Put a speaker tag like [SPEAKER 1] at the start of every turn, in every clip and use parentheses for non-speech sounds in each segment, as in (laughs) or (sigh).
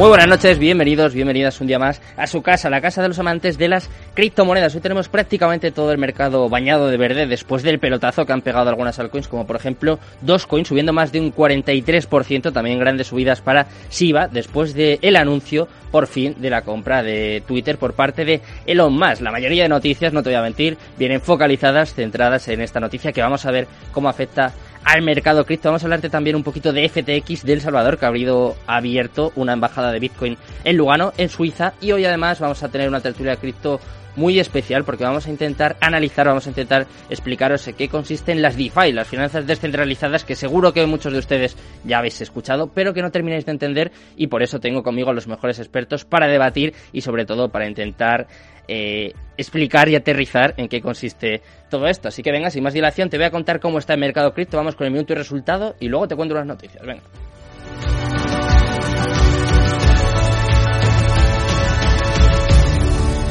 [SPEAKER 1] Muy buenas noches, bienvenidos, bienvenidas un día más a su casa, la casa de los amantes de las criptomonedas. Hoy tenemos prácticamente todo el mercado bañado de verde después del pelotazo que han pegado algunas altcoins, como por ejemplo Dogecoin subiendo más de un 43%, también grandes subidas para Shiba después del anuncio por fin de la compra de Twitter por parte de Elon Musk. La mayoría de noticias, no te voy a mentir, vienen focalizadas, centradas en esta noticia que vamos a ver cómo afecta al mercado cripto. Vamos a hablarte también un poquito de FTX de El Salvador, que ha habido abierto una embajada de Bitcoin en Lugano, en Suiza. Y hoy además vamos a tener una tertulia de cripto muy especial porque vamos a intentar analizar, vamos a intentar explicaros en qué consisten las DeFi, las finanzas descentralizadas que seguro que muchos de ustedes ya habéis escuchado, pero que no termináis de entender y por eso tengo conmigo a los mejores expertos para debatir y sobre todo para intentar eh, explicar y aterrizar en qué consiste todo esto. Así que venga, sin más dilación, te voy a contar cómo está el mercado cripto, vamos con el minuto y resultado y luego te cuento las noticias. Venga.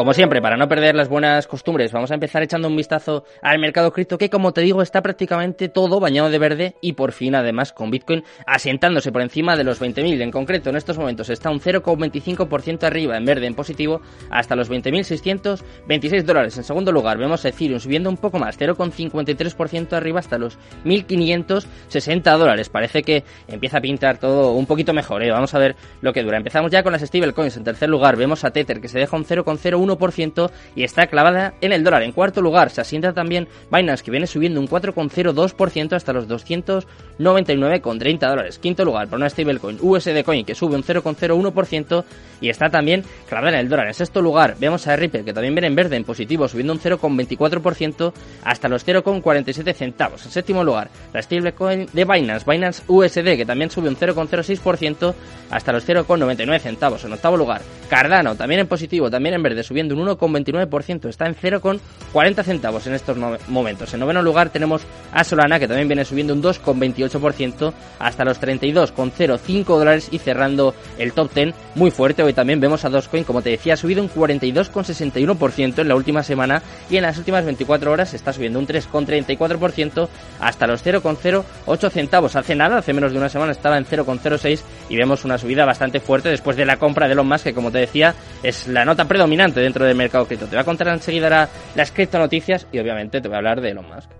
[SPEAKER 1] Como siempre, para no perder las buenas costumbres, vamos a empezar echando un vistazo al mercado cripto que, como te digo, está prácticamente todo bañado de verde y por fin, además, con Bitcoin asentándose por encima de los 20.000. En concreto, en estos momentos está un 0,25% arriba en verde en positivo hasta los 20.626 dólares. En segundo lugar, vemos Ethereum subiendo un poco más, 0,53% arriba hasta los 1.560 dólares. Parece que empieza a pintar todo un poquito mejor. ¿eh? Vamos a ver lo que dura. Empezamos ya con las stablecoins. En tercer lugar, vemos a Tether que se deja un 0,01 1% y está clavada en el dólar. En cuarto lugar se asienta también Binance que viene subiendo un 4,02% hasta los 299,30 dólares. Quinto lugar por una stablecoin USD Coin que sube un 0,01% y está también clavada en el dólar. En sexto lugar vemos a Ripple que también viene en verde en positivo subiendo un 0,24% hasta los 0,47 centavos. En séptimo lugar la stablecoin de Binance, Binance USD que también sube un 0,06% hasta los 0,99 centavos. En octavo lugar Cardano también en positivo, también en verde subiendo un 1,29%, está en 0,40 centavos en estos momentos. En noveno lugar tenemos a Solana, que también viene subiendo un 2,28% hasta los 32,05 dólares y cerrando el top 10 muy fuerte. Hoy también vemos a Dogecoin, como te decía, ha subido un 42,61% en la última semana y en las últimas 24 horas está subiendo un 3,34% hasta los 0,08 centavos. Hace nada, hace menos de una semana estaba en 0,06 y vemos una subida bastante fuerte después de la compra de Elon Musk, que como te decía es la nota predominante dentro del mercado cripto. Te voy a contar enseguida las criptonoticias y obviamente te voy a hablar de Elon Musk.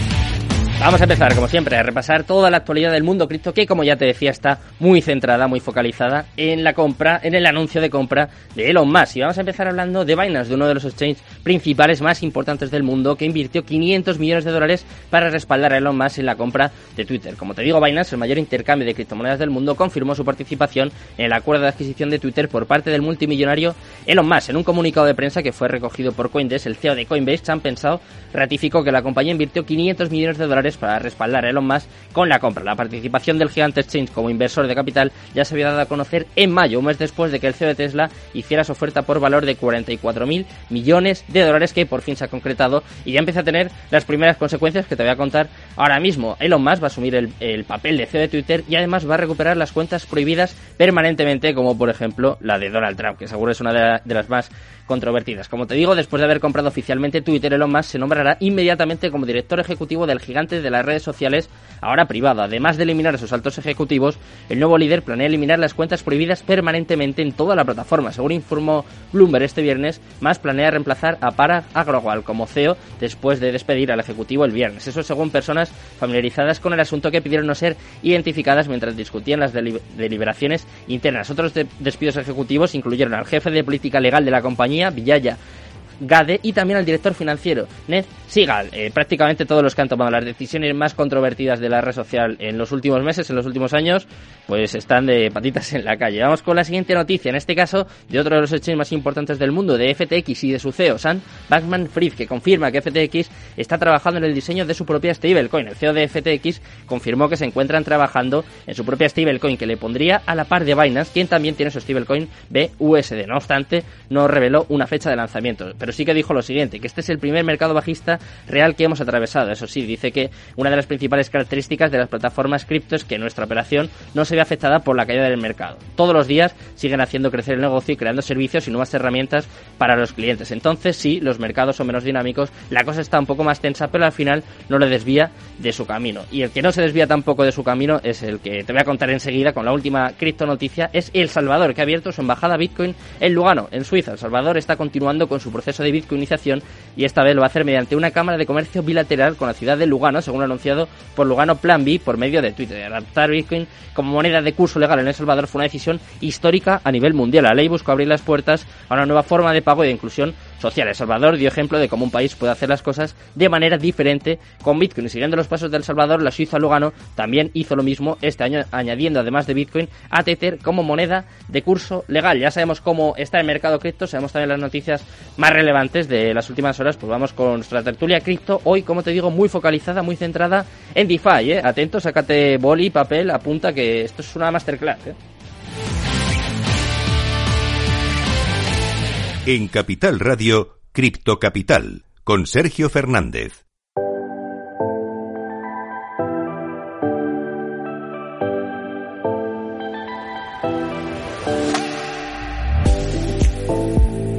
[SPEAKER 1] Vamos a empezar, como siempre, a repasar toda la actualidad del mundo cripto, que como ya te decía, está muy centrada, muy focalizada en la compra, en el anuncio de compra de Elon Musk. Y vamos a empezar hablando de Binance, de uno de los exchanges principales más importantes del mundo, que invirtió 500 millones de dólares para respaldar a Elon Musk en la compra de Twitter. Como te digo, Binance, el mayor intercambio de criptomonedas del mundo, confirmó su participación en el acuerdo de adquisición de Twitter por parte del multimillonario Elon Musk. En un comunicado de prensa que fue recogido por Coindesk, el CEO de Coinbase, Chan Pensado, ratificó que la compañía invirtió 500 millones de dólares para respaldar a Elon Musk con la compra. La participación del gigante Exchange como inversor de capital ya se había dado a conocer en mayo, un mes después de que el CEO de Tesla hiciera su oferta por valor de 44.000 millones de dólares que por fin se ha concretado y ya empieza a tener las primeras consecuencias que te voy a contar ahora mismo. Elon Musk va a asumir el, el papel de CEO de Twitter y además va a recuperar las cuentas prohibidas permanentemente como por ejemplo la de Donald Trump, que seguro es una de, de las más controvertidas. Como te digo, después de haber comprado oficialmente Twitter, Elon Musk se nombrará inmediatamente como director ejecutivo del gigante de las redes sociales, ahora privado. Además de eliminar a sus altos ejecutivos, el nuevo líder planea eliminar las cuentas prohibidas permanentemente en toda la plataforma. Según informó Bloomberg este viernes, Musk planea reemplazar a Parag Agrawal como CEO después de despedir al ejecutivo el viernes. Eso según personas familiarizadas con el asunto que pidieron no ser identificadas mientras discutían las deliberaciones internas. Otros despidos ejecutivos incluyeron al jefe de política legal de la compañía, Villaya Gade, y también al director financiero, Ned siga. Eh, prácticamente todos los que han tomado las decisiones más controvertidas de la red social en los últimos meses, en los últimos años, pues están de patitas en la calle. Vamos con la siguiente noticia, en este caso de otro de los hechos más importantes del mundo, de FTX y de su CEO, Sam Bankman Fried, que confirma que FTX está trabajando en el diseño de su propia stablecoin. El CEO de FTX confirmó que se encuentran trabajando en su propia stablecoin, que le pondría a la par de Binance, quien también tiene su stablecoin BUSD. No obstante, no reveló una fecha de lanzamiento, sí que dijo lo siguiente, que este es el primer mercado bajista real que hemos atravesado. Eso sí, dice que una de las principales características de las plataformas cripto es que nuestra operación no se ve afectada por la caída del mercado. Todos los días siguen haciendo crecer el negocio y creando servicios y nuevas herramientas para los clientes. Entonces, sí, los mercados son menos dinámicos, la cosa está un poco más tensa, pero al final no le desvía de su camino. Y el que no se desvía tampoco de su camino es el que te voy a contar enseguida con la última cripto noticia, es El Salvador, que ha abierto su embajada Bitcoin en Lugano, en Suiza. El Salvador está continuando con su proceso de bitcoinización y esta vez lo va a hacer mediante una cámara de comercio bilateral con la ciudad de Lugano, según anunciado por Lugano Plan B por medio de Twitter. Adaptar Bitcoin como moneda de curso legal en El Salvador fue una decisión histórica a nivel mundial. La ley buscó abrir las puertas a una nueva forma de pago y de inclusión social. El Salvador dio ejemplo de cómo un país puede hacer las cosas de manera diferente con Bitcoin. Y siguiendo los pasos del Salvador, la Suiza Lugano también hizo lo mismo este año, añadiendo además de Bitcoin a Tether como moneda de curso legal. Ya sabemos cómo está el mercado cripto, sabemos también las noticias más relevantes de las últimas horas. Pues vamos con nuestra tertulia cripto. Hoy, como te digo, muy focalizada, muy centrada en DeFi. ¿eh? Atento, sácate boli, papel, apunta que esto es una masterclass. ¿eh?
[SPEAKER 2] En Capital Radio, Cripto Capital, con Sergio Fernández.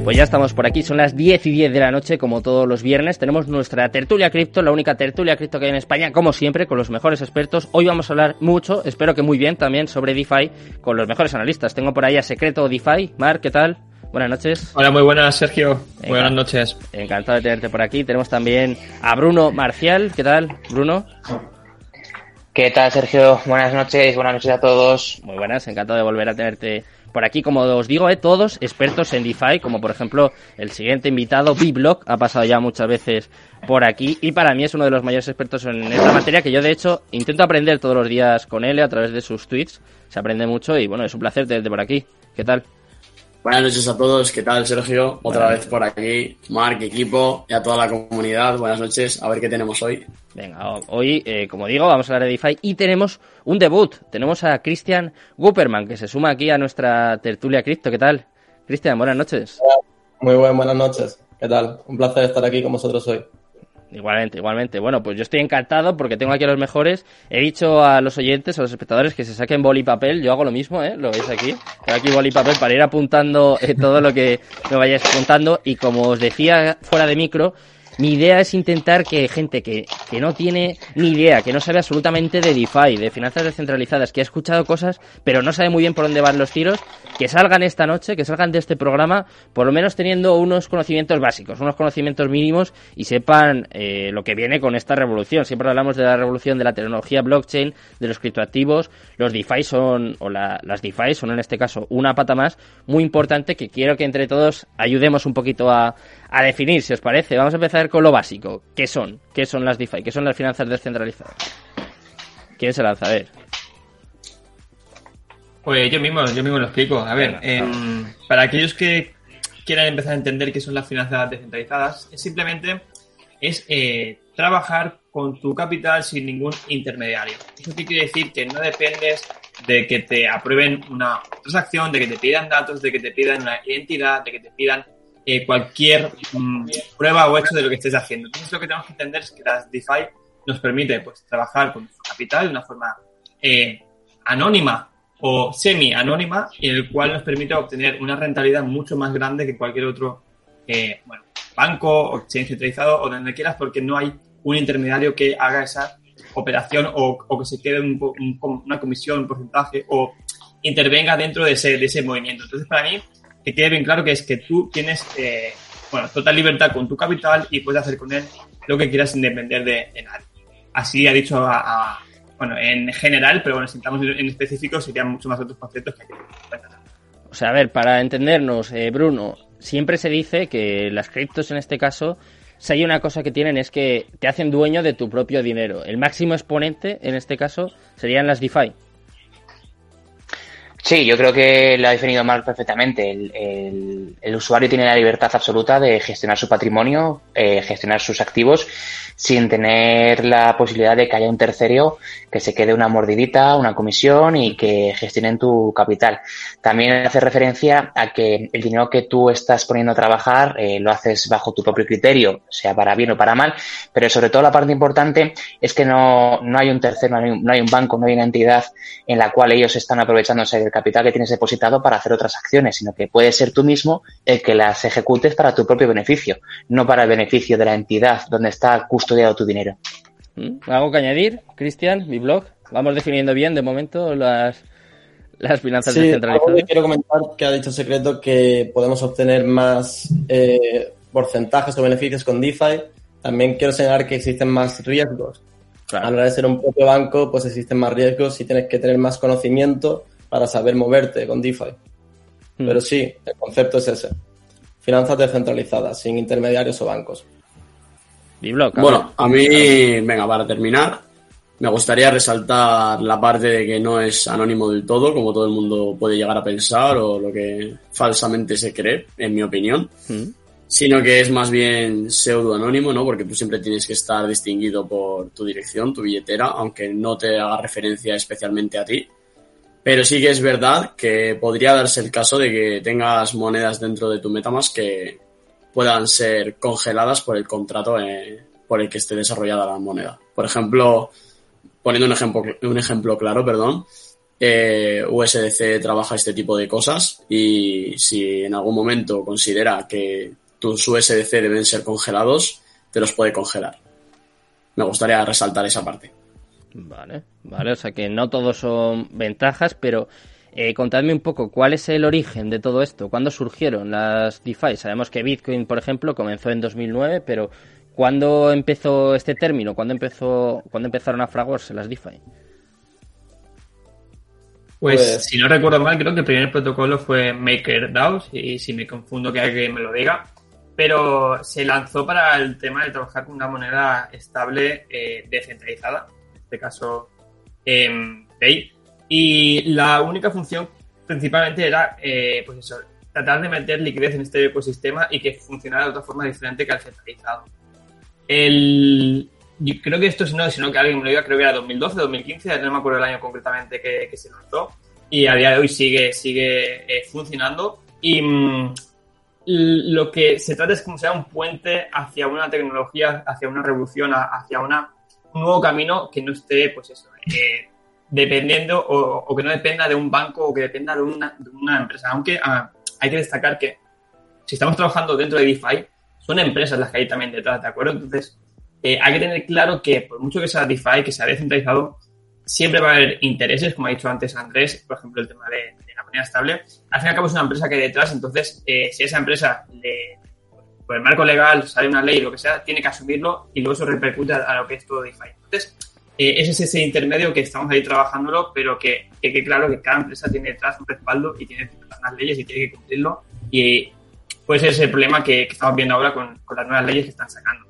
[SPEAKER 1] Pues ya estamos por aquí, son las 10 y 10 de la noche, como todos los viernes. Tenemos nuestra tertulia cripto, la única tertulia cripto que hay en España, como siempre, con los mejores expertos. Hoy vamos a hablar mucho, espero que muy bien también, sobre DeFi con los mejores analistas. Tengo por ahí a Secreto DeFi. Mar, ¿qué tal? Buenas noches.
[SPEAKER 3] Hola, muy buenas, Sergio. buenas noches.
[SPEAKER 1] Encantado de tenerte por aquí. Tenemos también a Bruno Marcial. ¿Qué tal, Bruno?
[SPEAKER 4] ¿Qué tal, Sergio? Buenas noches, buenas noches a todos.
[SPEAKER 1] Muy buenas, encantado de volver a tenerte por aquí, como os digo, eh, todos expertos en DeFi, como por ejemplo el siguiente invitado, B-Block, ha pasado ya muchas veces por aquí y para mí es uno de los mayores expertos en esta materia que yo de hecho intento aprender todos los días con él a través de sus tweets, se aprende mucho y bueno, es un placer tenerte por aquí. ¿Qué tal?
[SPEAKER 5] Buenas noches a todos, ¿qué tal Sergio? Otra vez por aquí, Mark, equipo y a toda la comunidad. Buenas noches, a ver qué tenemos hoy.
[SPEAKER 1] Venga, hoy, eh, como digo, vamos a hablar de DeFi y tenemos un debut. Tenemos a Christian Guperman, que se suma aquí a nuestra tertulia cripto. ¿Qué tal? Cristian, buenas noches.
[SPEAKER 6] Muy buenas, buenas noches. ¿Qué tal? Un placer estar aquí con vosotros hoy.
[SPEAKER 1] Igualmente, igualmente. Bueno, pues yo estoy encantado porque tengo aquí a los mejores. He dicho a los oyentes, a los espectadores, que se saquen boli y papel. Yo hago lo mismo, ¿eh? Lo veis aquí. Tengo aquí boli y papel para ir apuntando eh, todo lo que me vayáis contando. Y como os decía fuera de micro, mi idea es intentar que gente que, que no tiene ni idea, que no sabe absolutamente de DeFi, de finanzas descentralizadas, que ha escuchado cosas, pero no sabe muy bien por dónde van los tiros, que salgan esta noche, que salgan de este programa, por lo menos teniendo unos conocimientos básicos, unos conocimientos mínimos y sepan eh, lo que viene con esta revolución. Siempre hablamos de la revolución de la tecnología blockchain, de los criptoactivos, los DeFi son, o la, las DeFi son en este caso una pata más muy importante que quiero que entre todos ayudemos un poquito a, a definir, si os parece. Vamos a empezar con lo básico. ¿Qué son? ¿Qué son las DeFi? ¿Qué son las finanzas descentralizadas? ¿Quién se lanza? A ver.
[SPEAKER 3] Pues yo mismo, yo mismo lo explico. A ver, em, para aquellos que quieran empezar a entender qué son las finanzas descentralizadas, es simplemente es eh, trabajar con tu capital sin ningún intermediario. Eso quiere decir que no dependes de que te aprueben una transacción, de que te pidan datos, de que te pidan una identidad, de que te pidan eh, cualquier mm, prueba o hecho de lo que estés haciendo. Entonces lo que tenemos que entender es que las DeFi nos permite pues trabajar con nuestro capital de una forma eh, anónima o semi-anónima en el cual nos permite obtener una rentabilidad mucho más grande que cualquier otro eh, bueno, banco o exchange centralizado o donde quieras porque no hay un intermediario que haga esa operación o, o que se quede un, un, una comisión, un porcentaje o intervenga dentro de ese, de ese movimiento. Entonces, para mí, que quede bien claro que es que tú tienes eh, bueno, total libertad con tu capital y puedes hacer con él lo que quieras sin depender de, nadie. Así ha dicho a, bueno, en general, pero bueno, si estamos en específico serían mucho más otros conceptos que hay que
[SPEAKER 1] O sea, a ver, para entendernos, eh, Bruno, siempre se dice que las criptos en este caso si hay una cosa que tienen es que te hacen dueño de tu propio dinero. El máximo exponente, en este caso, serían las DeFi.
[SPEAKER 4] Sí, yo creo que lo ha definido Mark perfectamente. El, usuario tiene la libertad absoluta de gestionar su patrimonio, eh, gestionar sus activos, sin tener la posibilidad de que haya un tercero que se quede una mordidita, una comisión y que gestionen tu capital. También hace referencia a que el dinero que tú estás poniendo a trabajar eh, lo haces bajo tu propio criterio, sea para bien o para mal, pero sobre todo la parte importante es que no, no hay un tercero, no hay un, no hay un banco, no hay una entidad en la cual ellos están aprovechándose del capital que tienes depositado para hacer otras acciones, sino que puedes ser tú mismo el que las ejecutes para tu propio beneficio, no para el beneficio de la entidad donde está custodiado tu dinero.
[SPEAKER 1] ¿Algo que añadir, Cristian, mi blog? Vamos definiendo bien de momento las, las finanzas
[SPEAKER 6] sí,
[SPEAKER 1] descentralizadas.
[SPEAKER 6] Quiero comentar que ha dicho Secreto que podemos obtener más eh, porcentajes o beneficios con DeFi. También quiero señalar que existen más riesgos. Claro. A la hora de ser un propio banco, pues existen más riesgos y tienes que tener más conocimiento para saber moverte con DeFi. Mm. Pero sí, el concepto es ese. Finanzas descentralizadas, sin intermediarios o bancos.
[SPEAKER 5] Bueno, a mí, venga, para terminar, me gustaría resaltar la parte de que no es anónimo del todo, como todo el mundo puede llegar a pensar o lo que falsamente se cree, en mi opinión, mm. sino que es más bien pseudo anónimo, ¿no? Porque tú siempre tienes que estar distinguido por tu dirección, tu billetera, aunque no te haga referencia especialmente a ti. Pero sí que es verdad que podría darse el caso de que tengas monedas dentro de tu Metamask que puedan ser congeladas por el contrato eh, por el que esté desarrollada la moneda. Por ejemplo, poniendo un ejemplo, un ejemplo claro, perdón, eh, USDC trabaja este tipo de cosas y si en algún momento considera que tus USDC deben ser congelados, te los puede congelar. Me gustaría resaltar esa parte.
[SPEAKER 1] Vale, vale, o sea que no todos son ventajas, pero eh, contadme un poco cuál es el origen de todo esto, cuándo surgieron las DeFi. Sabemos que Bitcoin, por ejemplo, comenzó en 2009, pero ¿cuándo empezó este término? ¿Cuándo, empezó, ¿cuándo empezaron a fraguarse las DeFi?
[SPEAKER 3] Pues, pues, si no recuerdo mal, creo que el primer protocolo fue MakerDAO, y si me confundo que alguien me lo diga, pero se lanzó para el tema de trabajar con una moneda estable eh, descentralizada, en este caso eh, y la única función principalmente era, eh, pues eso, tratar de meter liquidez en este ecosistema y que funcionara de otra forma diferente que al centralizado. El, yo creo que esto, si no, sino que alguien me lo diga, creo que era 2012, 2015, no me acuerdo el año concretamente que, que se lanzó. Y a día de hoy sigue, sigue eh, funcionando. Y mm, lo que se trata es como sea un puente hacia una tecnología, hacia una revolución, hacia una, un nuevo camino que no esté, pues eso, eh, dependiendo o, que no dependa de un banco o que dependa de una, de una empresa. Aunque ah, hay que destacar que si estamos trabajando dentro de DeFi, son empresas las que hay también detrás, ¿de acuerdo? Entonces, eh, hay que tener claro que por mucho que sea DeFi, que sea descentralizado, siempre va a haber intereses, como ha dicho antes Andrés, por ejemplo, el tema de, la moneda estable. Al fin y al cabo es una empresa que hay detrás, entonces, eh, si esa empresa le, por el marco legal sale una ley, lo que sea, tiene que asumirlo y luego eso repercute a, lo que es todo DeFi. Entonces, eh, ese es ese intermedio que estamos ahí trabajándolo, pero que, que, claro que cada empresa tiene detrás un respaldo y tiene unas leyes y tiene que cumplirlo. Y puede ser ese problema que, estamos viendo ahora con, con, las nuevas leyes que están sacando.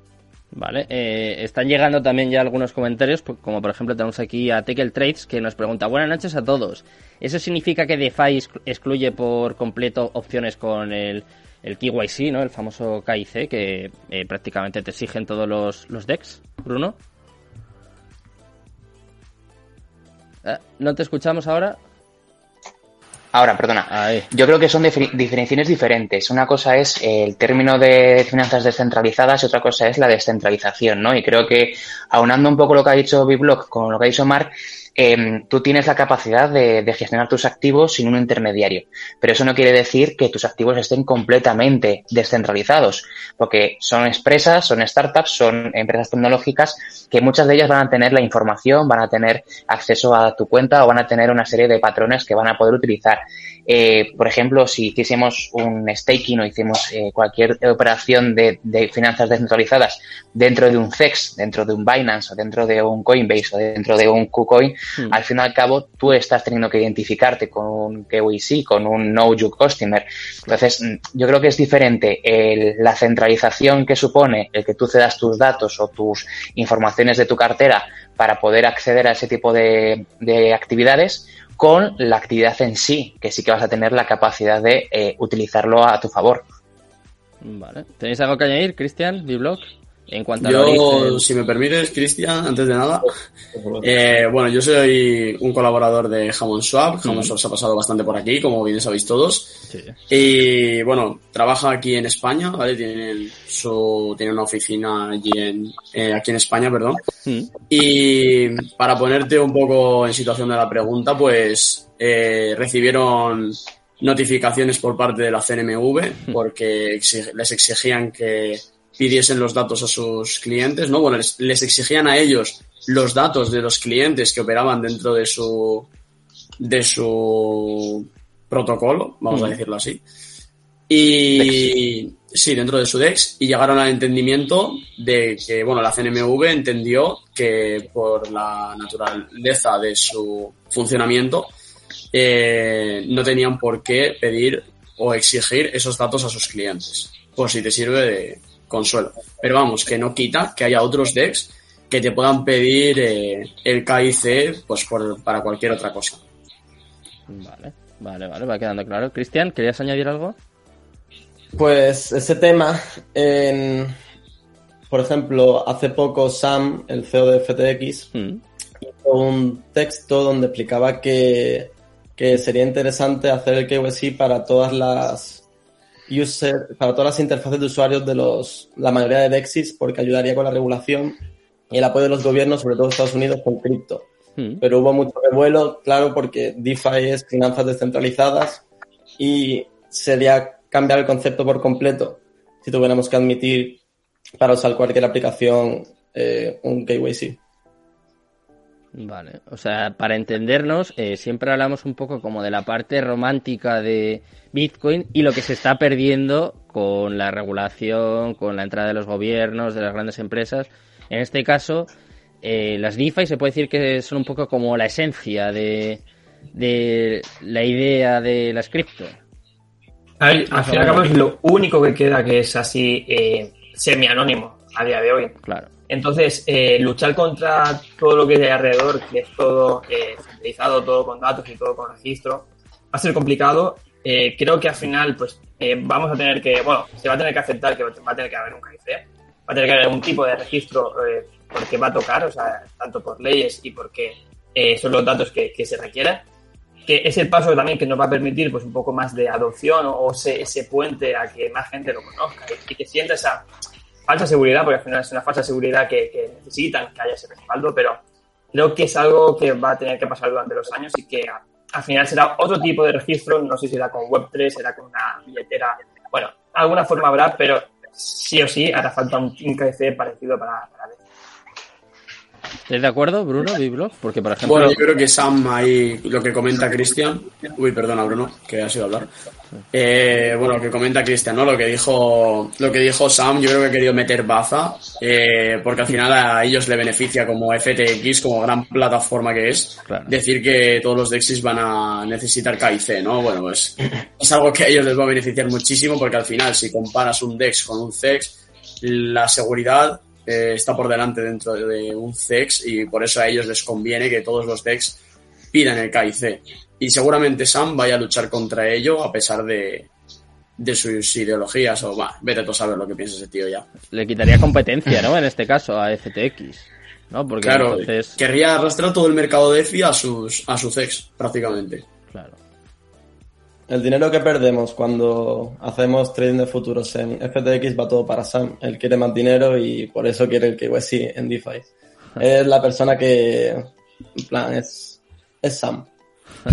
[SPEAKER 1] Vale, eh, están llegando también ya algunos comentarios, como por ejemplo tenemos aquí a Tekel Trades que nos pregunta, buenas noches a todos. ¿Eso significa que DeFi excluye por completo opciones con el, el KYC, ¿no? el famoso KIC, que eh, prácticamente te exigen todos los, los DEX, Bruno? Eh, ¿No te escuchamos ahora?
[SPEAKER 4] Ahora, perdona.
[SPEAKER 1] Ahí.
[SPEAKER 4] Yo creo que son diferenciaciones diferentes. Una cosa es el término de finanzas descentralizadas y otra cosa es la descentralización, ¿no? Y creo que aunando un poco lo que ha dicho Biblock con lo que ha dicho Mark, eh, tú tienes la capacidad de, de, gestionar tus activos sin un intermediario. Pero eso no quiere decir que tus activos estén completamente descentralizados, porque son empresas, son startups, son empresas tecnológicas que muchas de ellas van a tener la información, van a tener acceso a tu cuenta o van a tener una serie de patrones que van a poder utilizar. Eh, por ejemplo, si hiciésemos un staking o hicimos eh, cualquier operación de, de, finanzas descentralizadas dentro de un CEX, dentro de un Binance o dentro de un Coinbase o dentro de un KuCoin, Hmm. Al fin y al cabo, tú estás teniendo que identificarte con un KYC, con un Know You Customer. Entonces, mm, yo creo que es diferente la centralización que supone el que tú cedas tus datos o tus informaciones de tu cartera para poder acceder a ese tipo de, actividades con la actividad en sí, que sí que vas a tener la capacidad de eh, utilizarlo a tu favor.
[SPEAKER 1] Vale. ¿Tenéis algo que añadir, Cristian, blog En cuanto
[SPEAKER 5] yo, si me permites, Cristian, antes de nada, eh, bueno, yo soy un colaborador de Hammond Swap. Hammond Swap se ha pasado bastante por aquí, como bien sabéis todos. Y bueno, trabaja aquí en España, ¿vale? Tiene su, tiene una oficina allí en, eh, aquí en España, perdón. Y para ponerte un poco en situación de la pregunta, pues eh, recibieron notificaciones por parte de la CNMV porque les exigían que pidiesen los datos a sus clientes, ¿no? Bueno, les, exigían a ellos los datos de los clientes que operaban dentro de su de su protocolo, vamos a decirlo así. Y sí, dentro de su DEX y llegaron al entendimiento de que, bueno, la CNMV entendió que por la naturaleza de su funcionamiento eh, no tenían por qué pedir o exigir esos datos a sus clientes, por si te sirve de consuelo. Pero vamos, que no quita que haya otros decks que te puedan pedir eh, el KIC pues para cualquier otra cosa.
[SPEAKER 1] Vale, vale, vale, va quedando claro. Cristian, ¿querías añadir algo?
[SPEAKER 6] Pues ese tema, por ejemplo, hace poco Sam, el CEO de FTX, mm. hizo un texto donde explicaba que que sería interesante hacer el KYC para todas las user, para todas las interfaces de usuarios de los, la mayoría de DEXIS, porque ayudaría con la regulación y el apoyo de los gobiernos, sobre todo Estados Unidos, con cripto. Hmm. Pero hubo mucho revuelo, claro, porque DeFi es finanzas descentralizadas y sería cambiar el concepto por completo si tuviéramos que admitir para usar cualquier aplicación eh, un KYC.
[SPEAKER 1] Vale, o sea, para entendernos, eh, siempre hablamos un poco como de la parte romántica de Bitcoin y lo que se está perdiendo con la regulación, con la entrada de los gobiernos, de las grandes empresas. En este caso, eh, las DeFi se puede decir que son un poco como la esencia de, de la idea de las cripto.
[SPEAKER 3] Al, fin y al cabo es lo único que queda que es así eh, semi-anónimo a día de hoy.
[SPEAKER 1] Claro.
[SPEAKER 3] Entonces, eh, luchar contra todo lo que hay alrededor, que es todo eh, centralizado, todo con datos y todo con registro, va a ser complicado. Eh, creo que al final, pues, eh, vamos a tener que, bueno, se va a tener que aceptar que va a tener que haber un KIC, va a tener que haber un tipo de registro porque va a tocar, o sea, tanto por leyes y porque son los datos que, se requieren que es el paso también que nos va a permitir pues un poco más de adopción o, ese, ese, puente a que más gente lo conozca y que sienta esa, falsa seguridad, porque al final es una falsa seguridad que, necesitan que haya ese respaldo, pero creo que es algo que va a tener que pasar durante los años y que al final será otro tipo de registro, no sé si será con Web3, será con una billetera, bueno, alguna forma habrá, pero sí o sí hará falta un, KC parecido para, para
[SPEAKER 1] ¿Estás de acuerdo, Bruno, Biblog? Porque, por ejemplo...
[SPEAKER 5] Bueno, yo creo que Sam ahí, lo que comenta Cristian... Uy, perdona, Bruno, que ha sido hablar. Eh, bueno, lo que comenta Cristian, ¿no? Lo que dijo lo que dijo Sam, yo creo que ha querido meter baza, eh, porque al final a ellos le beneficia como FTX, como gran plataforma que es, decir que todos los DEXs van a necesitar KIC, ¿no? Bueno, pues es algo que a ellos les va a beneficiar muchísimo, porque al final si comparas un DEX con un CEX, la seguridad eh, está por delante dentro de un CEX y por eso a ellos les conviene que todos los DEX pidan el KIC. Y seguramente Sam vaya a luchar contra ello a pesar de, de sus ideologías o va, vete tú a saber lo que piensa ese tío ya.
[SPEAKER 1] Le quitaría competencia, ¿no? En este caso a FTX. ¿no? Porque
[SPEAKER 5] claro, querría arrastrar todo el mercado de EFI a sus a sus ex prácticamente.
[SPEAKER 1] Claro.
[SPEAKER 6] El dinero que perdemos cuando hacemos trading de futuros en FTX va todo para Sam. Él quiere más dinero y por eso quiere el KYC en DeFi. (laughs) Es la persona que, en plan, es, es Sam.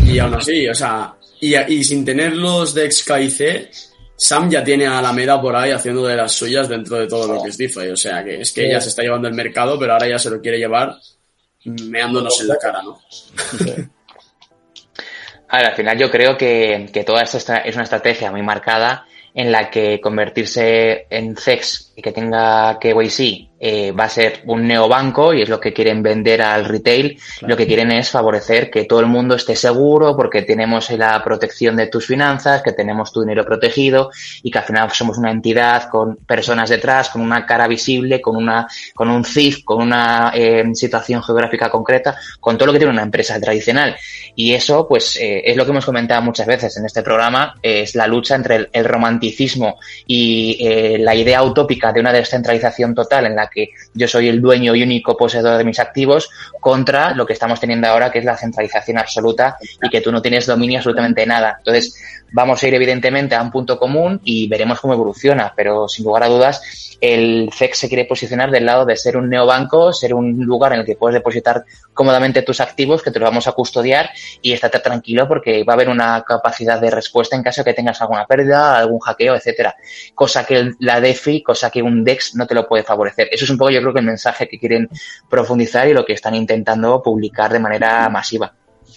[SPEAKER 5] Y aún así, o sea, y, y sin tener los de KIC, Sam ya tiene a Alameda por ahí haciendo de las suyas dentro de todo lo que es DeFi. O sea, que es que ella se está llevando el mercado, pero ahora ya se lo quiere llevar meándonos en la cara, ¿no? (laughs)
[SPEAKER 4] al final yo creo que, que toda esto es una estrategia muy marcada en la que convertirse en CEX y que tenga KYC eh, va a ser un neobanco y es lo que quieren vender al retail. Lo que quieren es favorecer que todo el mundo esté seguro porque tenemos la protección de tus finanzas, que tenemos tu dinero protegido y que al final somos una entidad con personas detrás, con una cara visible, con una, con un CIF, con una eh, situación geográfica concreta, con todo lo que tiene una empresa tradicional. Y eso, pues, eh, es lo que hemos comentado muchas veces en este programa, es la lucha entre el, el romanticismo y eh, la idea utópica de una descentralización total en la que yo soy el dueño y único poseedor de mis activos contra lo que estamos teniendo ahora, que es la centralización absoluta y que tú no tienes dominio absolutamente de nada. Entonces, vamos a ir evidentemente a un punto común y veremos cómo evoluciona, pero sin lugar a dudas, el CEX se quiere posicionar del lado de ser un neobanco, ser un lugar en el que puedes depositar cómodamente tus activos, que te los vamos a custodiar y estate tranquilo porque va a haber una capacidad de respuesta en caso de que tengas alguna pérdida, algún hackeo, etcétera. Cosa que la DeFi, cosa que un DEX no te lo puede favorecer. Eso es un poco, yo creo que el mensaje que quieren profundizar y lo que están intentando publicar de manera masiva.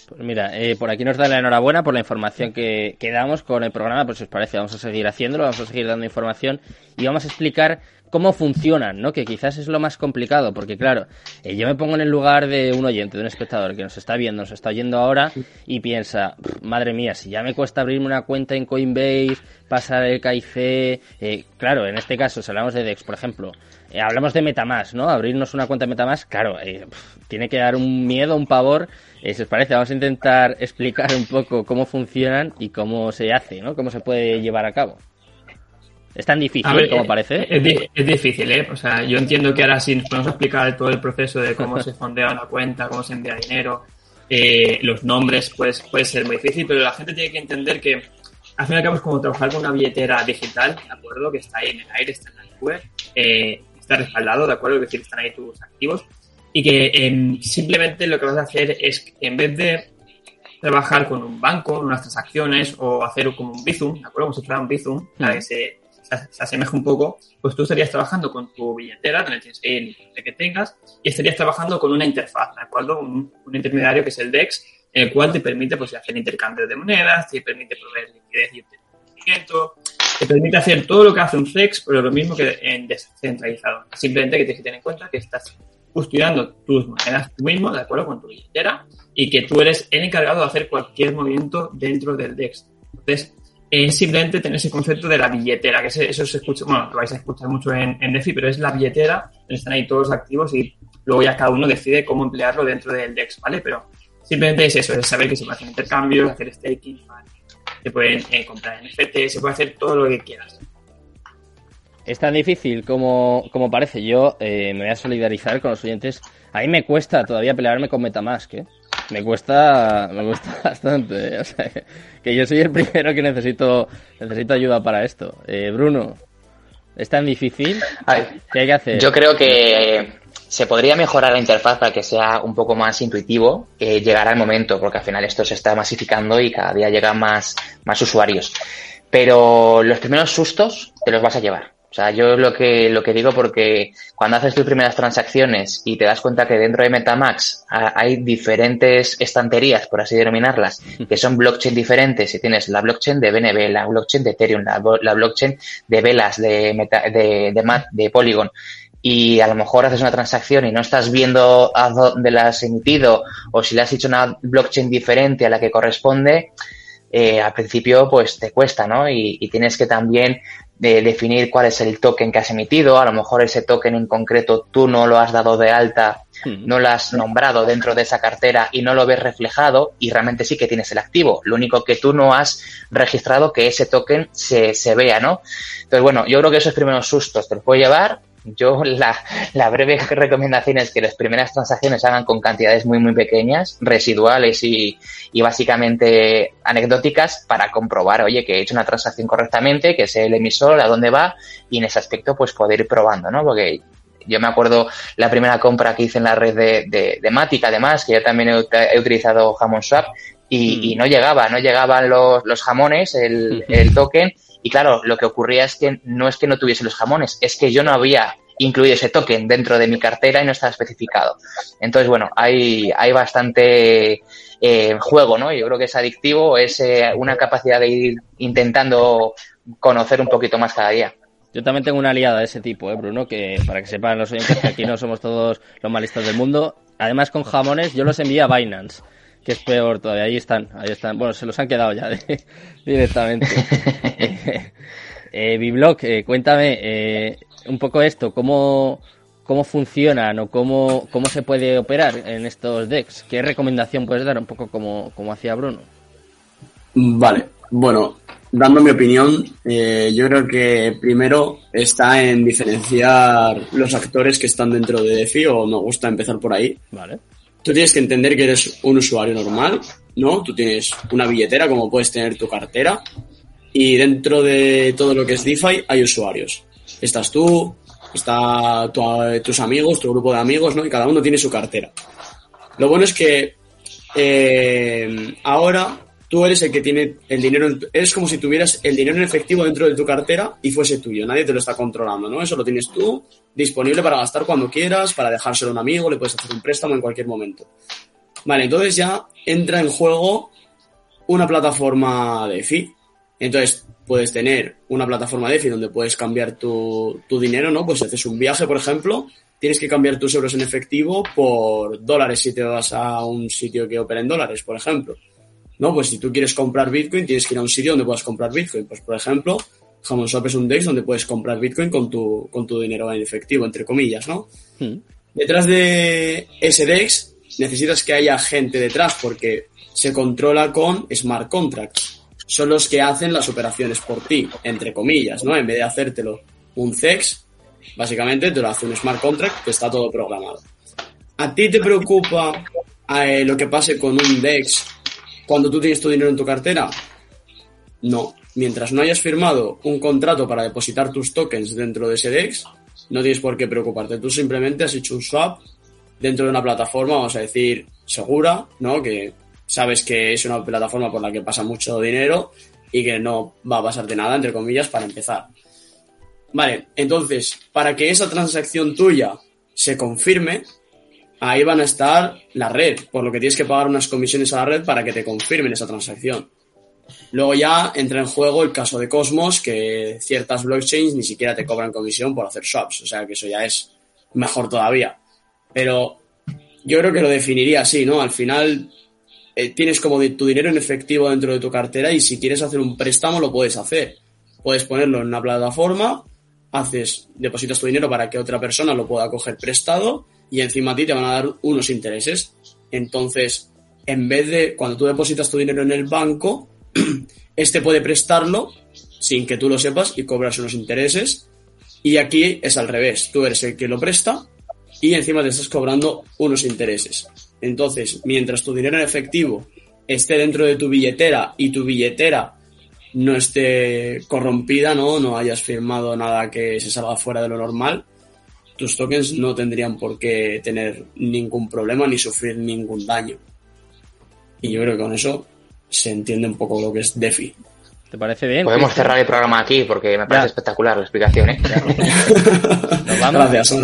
[SPEAKER 1] Pues mira, eh, por aquí nos da la enhorabuena por la información que, que damos con el programa, pues si os parece, vamos a seguir haciéndolo, vamos a seguir dando información y vamos a explicar cómo funcionan, ¿no? Que quizás es lo más complicado, porque claro, eh, yo me pongo en el lugar de un oyente, de un espectador que nos está viendo, nos está oyendo ahora y piensa, madre mía, si ya me cuesta abrirme una cuenta en Coinbase, pasar el KIC, eh, claro, en este caso, si hablamos de DEX, por ejemplo, eh, hablamos de Metamask, ¿no? Abrirnos una cuenta de Metamask, claro, eh, tiene que dar un miedo, un pavor. Si os parece, vamos a intentar (laughs) explicar un poco cómo funcionan y cómo se hace, ¿no? Cómo se puede llevar a cabo. ¿Es tan difícil como parece?
[SPEAKER 3] Es, es, difícil, ¿eh? O sea, yo entiendo que ahora sí nos podemos explicar todo el proceso de cómo se fondea una cuenta, cómo se envía dinero, eh, los nombres, pues puede ser muy difícil, pero la gente tiene que entender que al fin y al cabo es como trabajar con una billetera digital, ¿de acuerdo? Que está ahí en el aire, está en la web, eh, está respaldado, ¿de acuerdo? Es decir, están ahí tus activos y que eh, simplemente lo que vas a hacer es, en vez de trabajar con un banco, unas transacciones o hacer como un Bizum, ¿de acuerdo? Como si fuera un Bizum, mm. que se, se, asemeja un poco, pues tú estarías trabajando con tu billetera, donde tienes el que tengas, y estarías trabajando con una interfaz, ¿de acuerdo? Un, un, intermediario que es el DEX, el cual te permite pues, hacer intercambio de monedas, te permite proveer liquidez y obtenimiento, te permite hacer todo lo que hace un CEX, pero lo mismo que en descentralizado. Simplemente que tienes que tener en cuenta que estás custodiando tus monedas tú mismo, de acuerdo con tu billetera, y que tú eres el encargado de hacer cualquier movimiento dentro del DEX. Entonces, es simplemente tener ese concepto de la billetera, que eso se escucha, bueno, lo vais a escuchar mucho en, en DeFi, pero es la billetera, están ahí todos activos y luego ya cada uno decide cómo emplearlo dentro del DEX, ¿vale? Pero simplemente es eso, es saber que se puede hacer intercambios, hacer staking, se pueden eh, comprar NFT, se puede hacer todo lo que quieras.
[SPEAKER 1] Es tan difícil como, como parece. Yo eh, me voy a solidarizar con los oyentes. A mí me cuesta todavía pelearme con Metamask, ¿eh? Me cuesta, me cuesta (laughs) bastante. O sea, que yo soy el primero que necesito, necesito ayuda para esto. Eh, Bruno, ¿es tan difícil? ¿Qué hay que hacer?
[SPEAKER 4] Yo creo que se podría mejorar la interfaz para que sea un poco más intuitivo, eh, llegará el momento, porque al final esto se está masificando y cada día llegan más, más usuarios. Pero los primeros sustos te los vas a llevar. O sea, yo lo que, lo que digo porque cuando haces tus primeras transacciones y te das cuenta que dentro de Metamax hay diferentes estanterías, por así denominarlas, (laughs) que son blockchain diferentes, y tienes la blockchain de BNB, la blockchain de Ethereum, la, la blockchain de Velas, de, Meta, de, de, de Polygon, y a lo mejor haces una transacción y no estás viendo a dónde la has emitido o si le has hecho una blockchain diferente a la que corresponde, eh, al principio pues te cuesta, ¿no? Y, y tienes que también de definir cuál es el token que has emitido. A lo mejor ese token en concreto tú no lo has dado de alta, no lo has nombrado dentro de esa cartera y no lo ves reflejado y realmente sí que tienes el activo. Lo único que tú no has registrado que ese token se, se vea, ¿no? Entonces, bueno, yo creo que esos primeros sustos te los puedo llevar yo la, la, breve recomendación es que las primeras transacciones hagan con cantidades muy, muy pequeñas, residuales y, y básicamente anecdóticas para comprobar, oye, que he hecho una transacción correctamente, que sé el emisor, a dónde va y en ese aspecto pues poder ir probando, ¿no? Porque yo me acuerdo la primera compra que hice en la red de, de, de Matic, además, que yo también he, he utilizado Jamon Swap y, mm. y, no llegaba, no llegaban los, los jamones, el, (laughs) el token y claro, lo que ocurría es que no es que no tuviese los jamones, es que yo no había incluir ese token dentro de mi cartera y no está especificado. Entonces, bueno, hay, hay bastante eh, juego, ¿no? Yo creo que es adictivo, es eh, una capacidad de ir intentando conocer un poquito más cada día.
[SPEAKER 1] Yo también tengo una aliada de ese tipo, ¿eh, Bruno? Que para que sepan los oyentes aquí no somos todos los malistas del mundo. Además, con jamones, yo los envío a Binance, que es peor todavía. Ahí están, ahí están. Bueno, se los han quedado ya (laughs) directamente. (laughs) eh, Biblock, eh, cuéntame eh, un poco esto, cómo, cómo funcionan o cómo, cómo se puede operar en estos decks. ¿Qué recomendación puedes dar? Un poco como, como hacía Bruno.
[SPEAKER 5] Vale, bueno, dando mi opinión, eh, yo creo que primero está en diferenciar los actores que están dentro de DeFi, o me gusta empezar por ahí.
[SPEAKER 1] Vale.
[SPEAKER 5] Tú tienes que entender que eres un usuario normal, ¿no? Tú tienes una billetera, como puedes tener tu cartera, y dentro de todo lo que es DeFi hay usuarios. Estás tú, está tus amigos, tu grupo de amigos, ¿no? Y cada uno tiene su cartera. Lo bueno es que eh, ahora tú eres el que tiene el dinero, es como si tuvieras el dinero en efectivo dentro de tu cartera y fuese tuyo, nadie te lo está controlando, ¿no? Eso lo tienes tú disponible para gastar cuando quieras, para dejárselo a un amigo, le puedes hacer un préstamo en cualquier momento. Vale, entonces ya entra en juego una plataforma de FI. Entonces puedes tener una plataforma de FI donde puedes cambiar tu, tu dinero, ¿no? Pues haces un viaje, por ejemplo, tienes que cambiar tus euros en efectivo por dólares si te vas a un sitio que opera en dólares, por ejemplo. ¿No? Pues si tú quieres comprar Bitcoin, tienes que ir a un sitio donde puedas comprar Bitcoin. Pues, por ejemplo, Hamon Swap es un DEX donde puedes comprar Bitcoin con tu, con tu dinero en efectivo, entre comillas, ¿no? Hmm. Detrás de ese DEX necesitas que haya gente detrás porque se controla con smart contracts. Son los que hacen las operaciones por ti, entre comillas, ¿no? En vez de hacértelo un CEX, básicamente te lo hace un smart contract que está todo programado. ¿A ti te preocupa eh, lo que pase con un DEX cuando tú tienes tu dinero en tu cartera? No. Mientras no hayas firmado un contrato para depositar tus tokens dentro de ese DEX, no tienes por qué preocuparte. Tú simplemente has hecho un swap dentro de una plataforma, vamos a decir, segura, ¿no? Que sabes que es una plataforma por la que pasa mucho dinero y que no va a pasarte nada, entre comillas, para empezar. Vale, entonces, para que esa transacción tuya se confirme, ahí van a estar la red, por lo que tienes que pagar unas comisiones a la red para que te confirmen esa transacción. Luego ya entra en juego el caso de Cosmos, que ciertas blockchains ni siquiera te cobran comisión por hacer swaps, o sea que eso ya es mejor todavía. Pero yo creo que lo definiría así, ¿no? Al final eh, tienes como tu dinero en efectivo dentro de tu cartera y si quieres hacer un préstamo lo puedes hacer. Puedes ponerlo en una plataforma, haces, depositas tu dinero para que otra persona lo pueda coger prestado y encima a ti te van a dar unos intereses. Entonces, en vez de cuando tú depositas tu dinero en el banco, (clears throat) este puede prestarlo sin que tú lo sepas y cobras unos intereses. Y aquí es al revés, tú eres el que lo presta y encima te estás cobrando unos intereses. Entonces, mientras tu dinero en efectivo esté dentro de tu billetera y tu billetera no esté corrompida, ¿no? No hayas firmado nada que se salga fuera de lo normal, tus tokens no tendrían por qué tener ningún problema ni sufrir ningún daño. Y yo creo que con eso se entiende un poco lo que es DeFi.
[SPEAKER 1] ¿Te parece bien?
[SPEAKER 4] Podemos cerrar el programa aquí porque me parece espectacular la explicación. ¿eh? (laughs)
[SPEAKER 5] Gracias.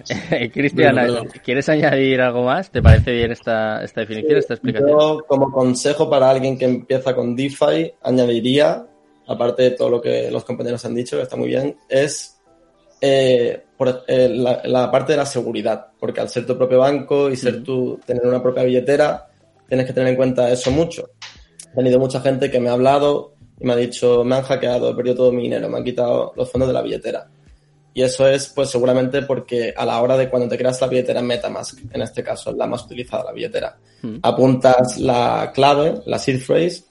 [SPEAKER 5] (laughs)
[SPEAKER 1] Cristian, ¿quieres añadir algo más? ¿Te parece bien esta, esta definición, esta explicación?
[SPEAKER 6] Yo, como consejo para alguien que empieza con DeFi, añadiría, aparte de todo lo que los compañeros han dicho, que está muy bien, es eh, por, eh, la, parte de la seguridad, porque al ser tu propio banco y ser tú, tener una propia billetera, tienes que tener en cuenta eso mucho. He tenido mucha gente que me ha hablado y me ha dicho, me han hackeado, he perdido todo mi dinero, me han quitado los fondos de la billetera. Y eso es, pues, seguramente porque a la hora de cuando te creas la billetera MetaMask, en este caso, la más utilizada, la billetera, apuntas la clave, la seed phrase,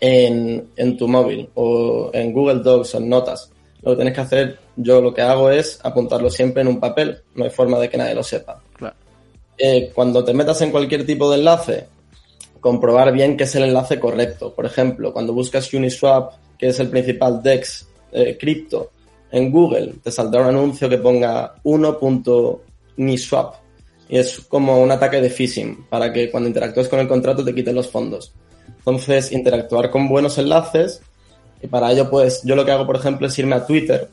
[SPEAKER 6] en, en tu móvil o en Google Docs o en notas lo que tienes que hacer, yo lo que hago es apuntarlo siempre en un papel, no hay forma de que nadie lo sepa. Eh, cuando te metas en cualquier tipo de enlace, comprobar bien que es el enlace correcto. Por ejemplo, cuando buscas Uniswap, que es el principal DEX eh, cripto, en Google te saldrá un anuncio que ponga 1.niswap y es como un ataque de phishing para que cuando interactúes con el contrato te quiten los fondos. Entonces, interactuar con buenos enlaces y para ello, pues yo lo que hago, por ejemplo, es irme a Twitter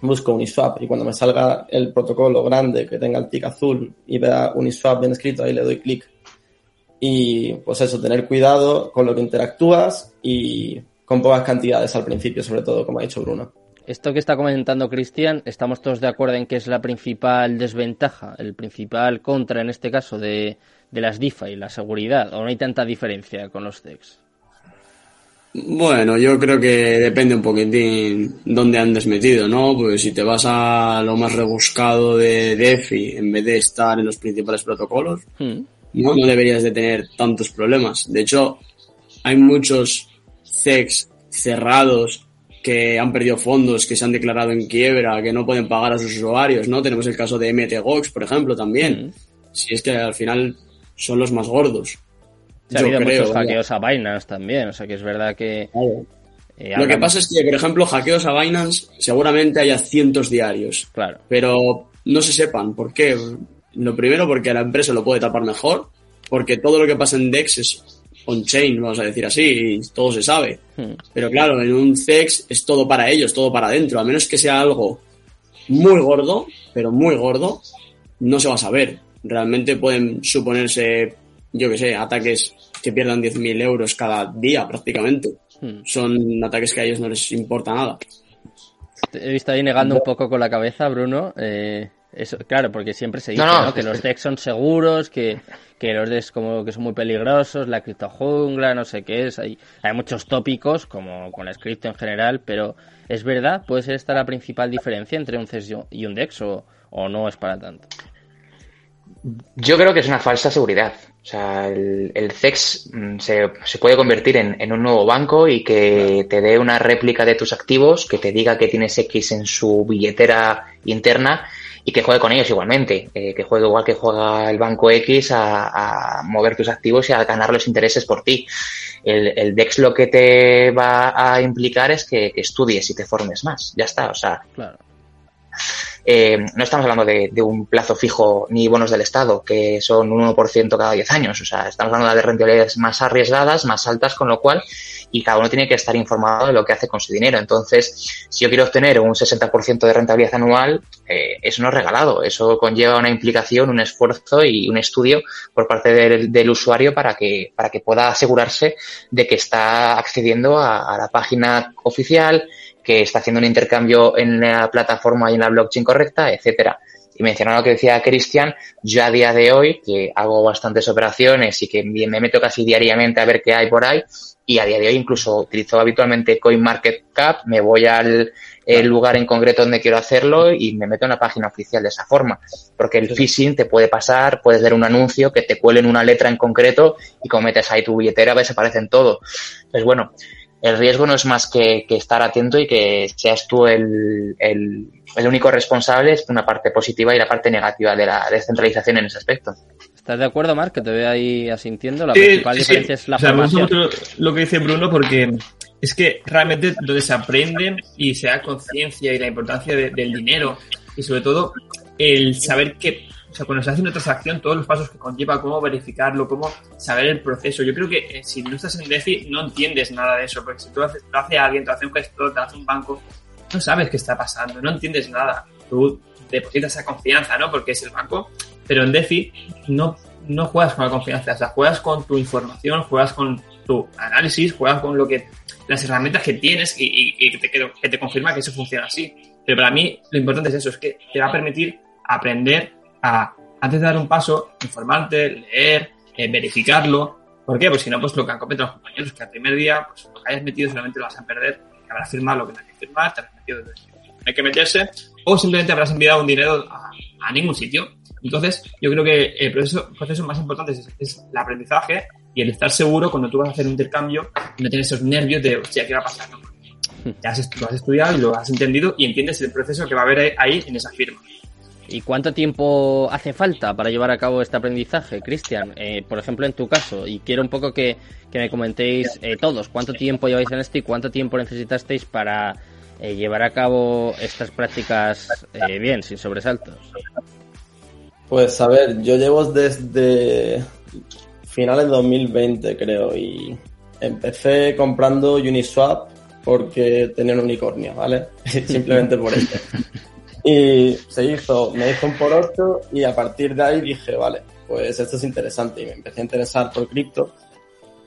[SPEAKER 6] busco Uniswap y cuando me salga el protocolo grande que tenga el tic azul y vea Uniswap bien escrito, ahí le doy clic. Y pues eso, tener cuidado con lo que interactúas y con pocas cantidades al principio, sobre todo, como ha dicho Bruno.
[SPEAKER 1] Esto que está comentando Cristian, estamos todos de acuerdo en que es la principal desventaja, el principal contra en este caso de, de las DeFi, la seguridad, o no hay tanta diferencia con los DEX.
[SPEAKER 5] Bueno, yo creo que depende un poquitín dónde andes metido, ¿no? Pues si te vas a lo más rebuscado de DeFi en vez de estar en los principales protocolos, hmm. no, no deberías de tener tantos problemas. De hecho, hay muchos CEX cerrados que han perdido fondos, que se han declarado en quiebra, que no pueden pagar a sus usuarios, ¿no? Tenemos el caso de MTGOX, por ejemplo, también. Hmm. Si es que al final son los más gordos.
[SPEAKER 1] Se ha habido muchos hackeos a Binance también, o sea que es verdad que...
[SPEAKER 5] Eh, Lo que pasa es que, por ejemplo, hackeos a Binance seguramente haya cientos diarios.
[SPEAKER 1] Claro.
[SPEAKER 5] Pero no se sepan. ¿Por qué? Lo primero, porque la empresa lo puede tapar mejor, porque todo lo que pasa en DEX es on-chain, vamos a decir así, y todo se sabe. Hmm. Pero claro, en un CEX es todo para ellos, todo para adentro. A menos que sea algo muy gordo, pero muy gordo, no se va a saber. Realmente pueden suponerse yo que sé, ataques que pierdan 10.000 euros cada día prácticamente. Hmm. Son ataques que a ellos no les importa nada.
[SPEAKER 1] He visto ahí negando un poco con la cabeza, Bruno. Eh, eso, claro, porque siempre se dice que los decks son seguros, que, los decks como que son muy peligrosos, la criptojungla, no sé qué es. Hay, hay muchos tópicos, como con la cripto en general, pero ¿es verdad? ¿Puede ser esta la principal diferencia entre un CEX y un DEX o, o no es para tanto?
[SPEAKER 4] Yo creo que es una falsa seguridad. O sea, el, CEX mm, se, puede convertir en, un nuevo banco y que te dé una réplica de tus activos, que te diga que tienes X en su billetera interna y que juegue con ellos igualmente, eh, que juegue igual que juega el banco X a, mover tus activos y a ganar los intereses por ti. El, DEX lo que te va a implicar es que, que, estudies y te formes más. Ya está, o sea.
[SPEAKER 1] Claro.
[SPEAKER 4] Eh, no estamos hablando de, un plazo fijo ni bonos del Estado, que son un 1% cada 10 años. O sea, estamos hablando de rentabilidades más arriesgadas, más altas, con lo cual, y cada uno tiene que estar informado de lo que hace con su dinero. Entonces, si yo quiero obtener un 60% de rentabilidad anual, eh, eso no es regalado. Eso conlleva una implicación, un esfuerzo y un estudio por parte del, usuario para que, para que pueda asegurarse de que está accediendo a la página oficial, que está haciendo un intercambio en la plataforma y en la blockchain correcta, etcétera. Y mencionando lo que decía Cristian, yo a día de hoy, que hago bastantes operaciones y que me meto casi diariamente a ver qué hay por ahí, y a día de hoy incluso utilizo habitualmente CoinMarketCap, me voy al lugar en concreto donde quiero hacerlo y me meto en la página oficial de esa forma. Porque el phishing te puede pasar, puedes ver un anuncio que te cuelen una letra en concreto y como metes ahí tu billetera, ves, aparecen todo. Pues bueno, el riesgo no es más que, estar atento y que seas tú el, el, único responsable, es una parte positiva y la parte negativa de la descentralización en ese aspecto.
[SPEAKER 1] ¿Estás de acuerdo, Marc? Que te veo ahí asintiendo. La principal diferencia es la
[SPEAKER 3] formación. lo que dice Bruno porque es que realmente donde se aprende y se da conciencia y la importancia del dinero y sobre todo el saber que o sea, cuando se hace una transacción, todos los pasos que conlleva, cómo verificarlo, cómo saber el proceso. Yo creo que eh, si no estás en DeFi no entiendes nada de eso, porque si tú haces, lo hace alguien, te hace un gestor, te hace un banco, no sabes qué está pasando, no entiendes nada. Tú depositas esa confianza, ¿no? Porque es el banco, pero en DeFi no, no juegas con la confianza, o sea, juegas con tu información, juegas con tu análisis, juegas con lo que las herramientas que tienes y, que, te, que te confirma que eso funciona así. Pero para mí lo importante es eso, es que te va a permitir aprender antes de dar un paso, informarte, leer, eh, verificarlo. ¿Por qué? Pues si no, pues lo que han comentado los compañeros, que al primer día, pues lo que hayas metido solamente lo vas a perder, habrás firmado lo que no hay que firmar, te habrás metido donde no hay que meterse, o simplemente habrás enviado un dinero a, ningún sitio. Entonces, yo creo que el proceso, proceso más importante es, el aprendizaje y el estar seguro cuando tú vas a hacer un intercambio, no tienes esos nervios de, hostia, ¿qué va a pasar? (laughs) Ya has, lo has estudiado y lo has entendido y entiendes el proceso que va a haber ahí en esa firma.
[SPEAKER 1] ¿Y cuánto tiempo hace falta para llevar a cabo este aprendizaje, Cristian? Eh, por ejemplo, en tu caso, y quiero un poco que, me comentéis eh, todos, ¿cuánto tiempo lleváis en esto y cuánto tiempo necesitasteis para eh, llevar a cabo estas prácticas bien, sin sobresaltos?
[SPEAKER 6] Pues a ver, yo llevo desde finales de 2020 creo y empecé comprando Uniswap porque tenía un unicornio, ¿vale? (laughs) Simplemente por eso. (laughs) Y se hizo, me hizo un por 8 y a partir de ahí dije, vale, pues esto es interesante y me empecé a interesar por cripto.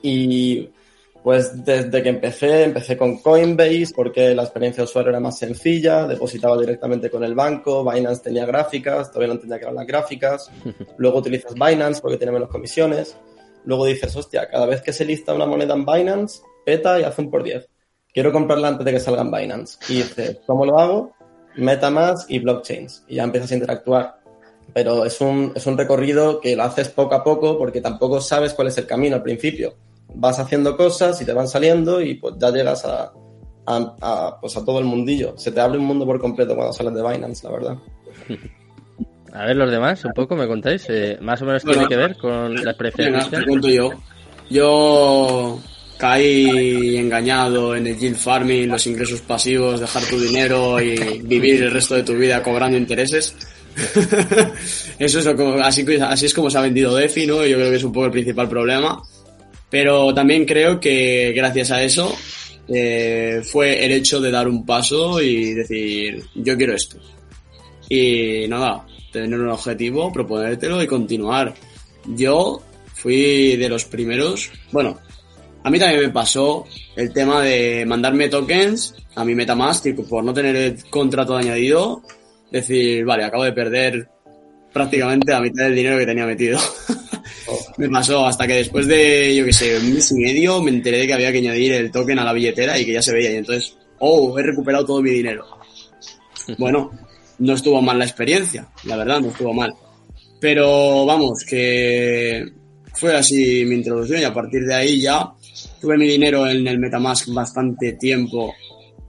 [SPEAKER 6] Y pues desde que empecé, empecé con Coinbase porque la experiencia de usuario era más sencilla, depositaba directamente con el banco, Binance tenía gráficas, todavía no entendía que eran las gráficas, (laughs) luego utilizas Binance porque tiene menos comisiones, luego dices, hostia, cada vez que se lista una moneda en Binance, peta y hace un por 10. Quiero comprarla antes de que salga en Binance. Y dices, ¿cómo lo hago? MetaMask y blockchains. Y ya empiezas a interactuar. Pero es un, es un recorrido que lo haces poco a poco porque tampoco sabes cuál es el camino al principio vas haciendo cosas y te van saliendo y pues ya llegas a, pues a todo el mundillo. Se te abre un mundo por completo cuando sales de Binance, la verdad. (laughs)
[SPEAKER 1] A ver, los demás, un poco, ¿me contáis? Eh, más o menos tiene que ver con la experiencia
[SPEAKER 5] te cuento yo. Yo caí engañado en el yield farming, los ingresos pasivos, dejar tu dinero y vivir el resto de tu vida cobrando intereses. (laughs) Eso es así es como se ha vendido DeFi, ¿no? Yo creo que es un poco el principal problema. Pero también creo que gracias a eso eh, fue el hecho de dar un paso y decir, yo quiero esto. Y nada, tener un objetivo, proponértelo y continuar. Yo fui de los primeros, bueno, a mí también me pasó el tema de mandarme tokens a mi MetaMask y por no tener el contrato añadido, decir, vale, acabo de perder prácticamente la mitad del dinero que tenía metido. (laughs) me pasó hasta que después de, yo qué sé, un mes y medio me enteré de que había que añadir el token a la billetera y que ya se veía. Y entonces, oh, he recuperado todo mi dinero. (laughs) Bueno, no estuvo mal la experiencia, la verdad, no estuvo mal. Pero vamos, que fue así mi introducción y a partir de ahí ya tuve mi dinero en el Metamask bastante tiempo,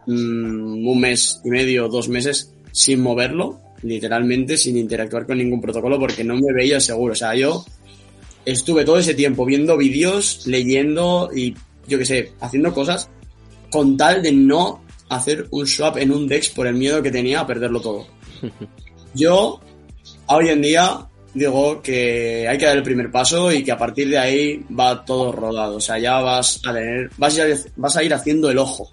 [SPEAKER 5] mm, un mes y medio, dos meses, sin moverlo, literalmente sin interactuar con ningún protocolo porque no me veía seguro. O sea, yo estuve todo ese tiempo viendo vídeos, leyendo y yo qué sé, haciendo cosas con tal de no hacer un swap en un DEX por el miedo que tenía a perderlo todo. (laughs) Yo, hoy en día, digo que hay que dar el primer paso y que a partir de ahí va todo rodado. O sea, ya vas a tener, vas a ir, vas a ir haciendo el ojo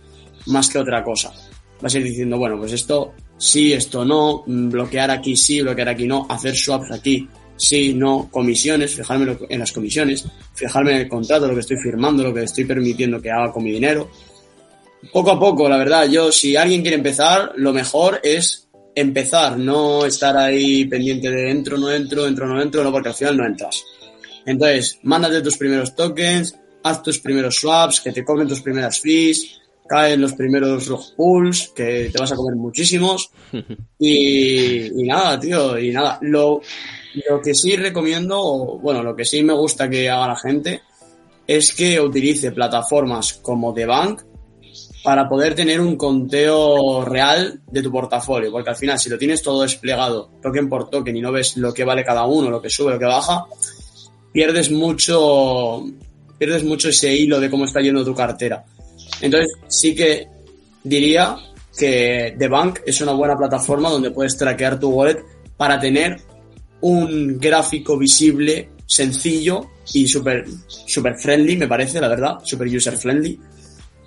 [SPEAKER 5] más que otra cosa. Vas a ir diciendo, bueno, pues esto sí, esto no, bloquear aquí sí, bloquear aquí no, hacer swaps aquí sí, no, comisiones, fijarme en las comisiones, fijarme en el contrato, lo que estoy firmando, lo que estoy permitiendo que haga con mi dinero. Poco a poco, la verdad, yo si alguien quiere empezar, lo mejor es empezar, no estar ahí pendiente de entro, no entro, entro, no entro, no, porque al final no entras. Entonces, mándate tus primeros tokens, haz tus primeros swaps, que te cobren tus primeras fees, caen los primeros rock pools, que te vas a comer muchísimos. (laughs) Y, y nada, tío, y nada. Lo, lo que sí recomiendo, bueno, lo que sí me gusta que haga la gente es que utilice plataformas como The Bank para poder tener un conteo real de tu portafolio, porque al final si lo tienes todo desplegado token por token y no ves lo que vale cada uno, lo que sube, lo que baja, pierdes mucho pierdes mucho ese hilo de cómo está yendo tu cartera. Entonces, sí que diría que The Bank es una buena plataforma donde puedes traquear tu wallet para tener un gráfico visible, sencillo y super, super friendly, me parece, la verdad, super user friendly,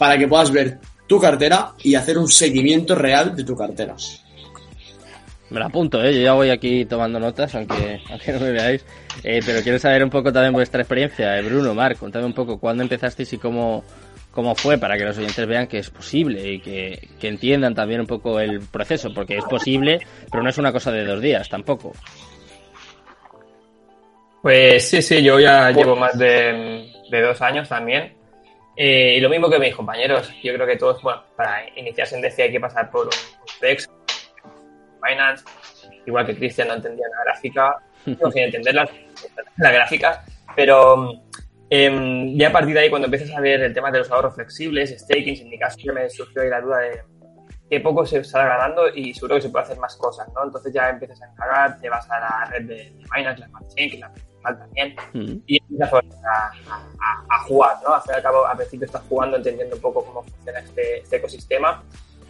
[SPEAKER 5] para que puedas ver tu cartera y hacer un seguimiento real de tu cartera.
[SPEAKER 1] Me la apunto, ¿eh? yo ya voy aquí tomando notas, aunque, (laughs) aunque no me veáis. Eh, pero quiero saber un poco también vuestra experiencia. Eh, Bruno, Marc, contadme un poco cuándo empezasteis y cómo, cómo fue para que los oyentes vean que es posible y que, que entiendan también un poco el proceso, porque es posible, pero no es una cosa de dos días tampoco.
[SPEAKER 3] Pues sí, sí, yo ya llevo más de, dos años también. Eh, y lo mismo que mis compañeros, yo creo que todos, bueno, para iniciarse en DeFi hay que pasar por un DEX, Binance, igual que Cristian no entendía la gráfica, (laughs) no sin entender la, gráfica, pero em, ya a partir de ahí, cuando empiezas a ver el tema de los ahorros flexibles, staking, en mi caso ya me surgió ahí la duda de qué poco se está ganando y seguro que se puede hacer más cosas, ¿no? Entonces ya empiezas a encargar, te vas a la red de, Binance, la Smart Chain, que es la también, y empiezas a, a, jugar, ¿no? Al fin y al cabo, al principio estás jugando, entendiendo un poco cómo funciona este, este ecosistema,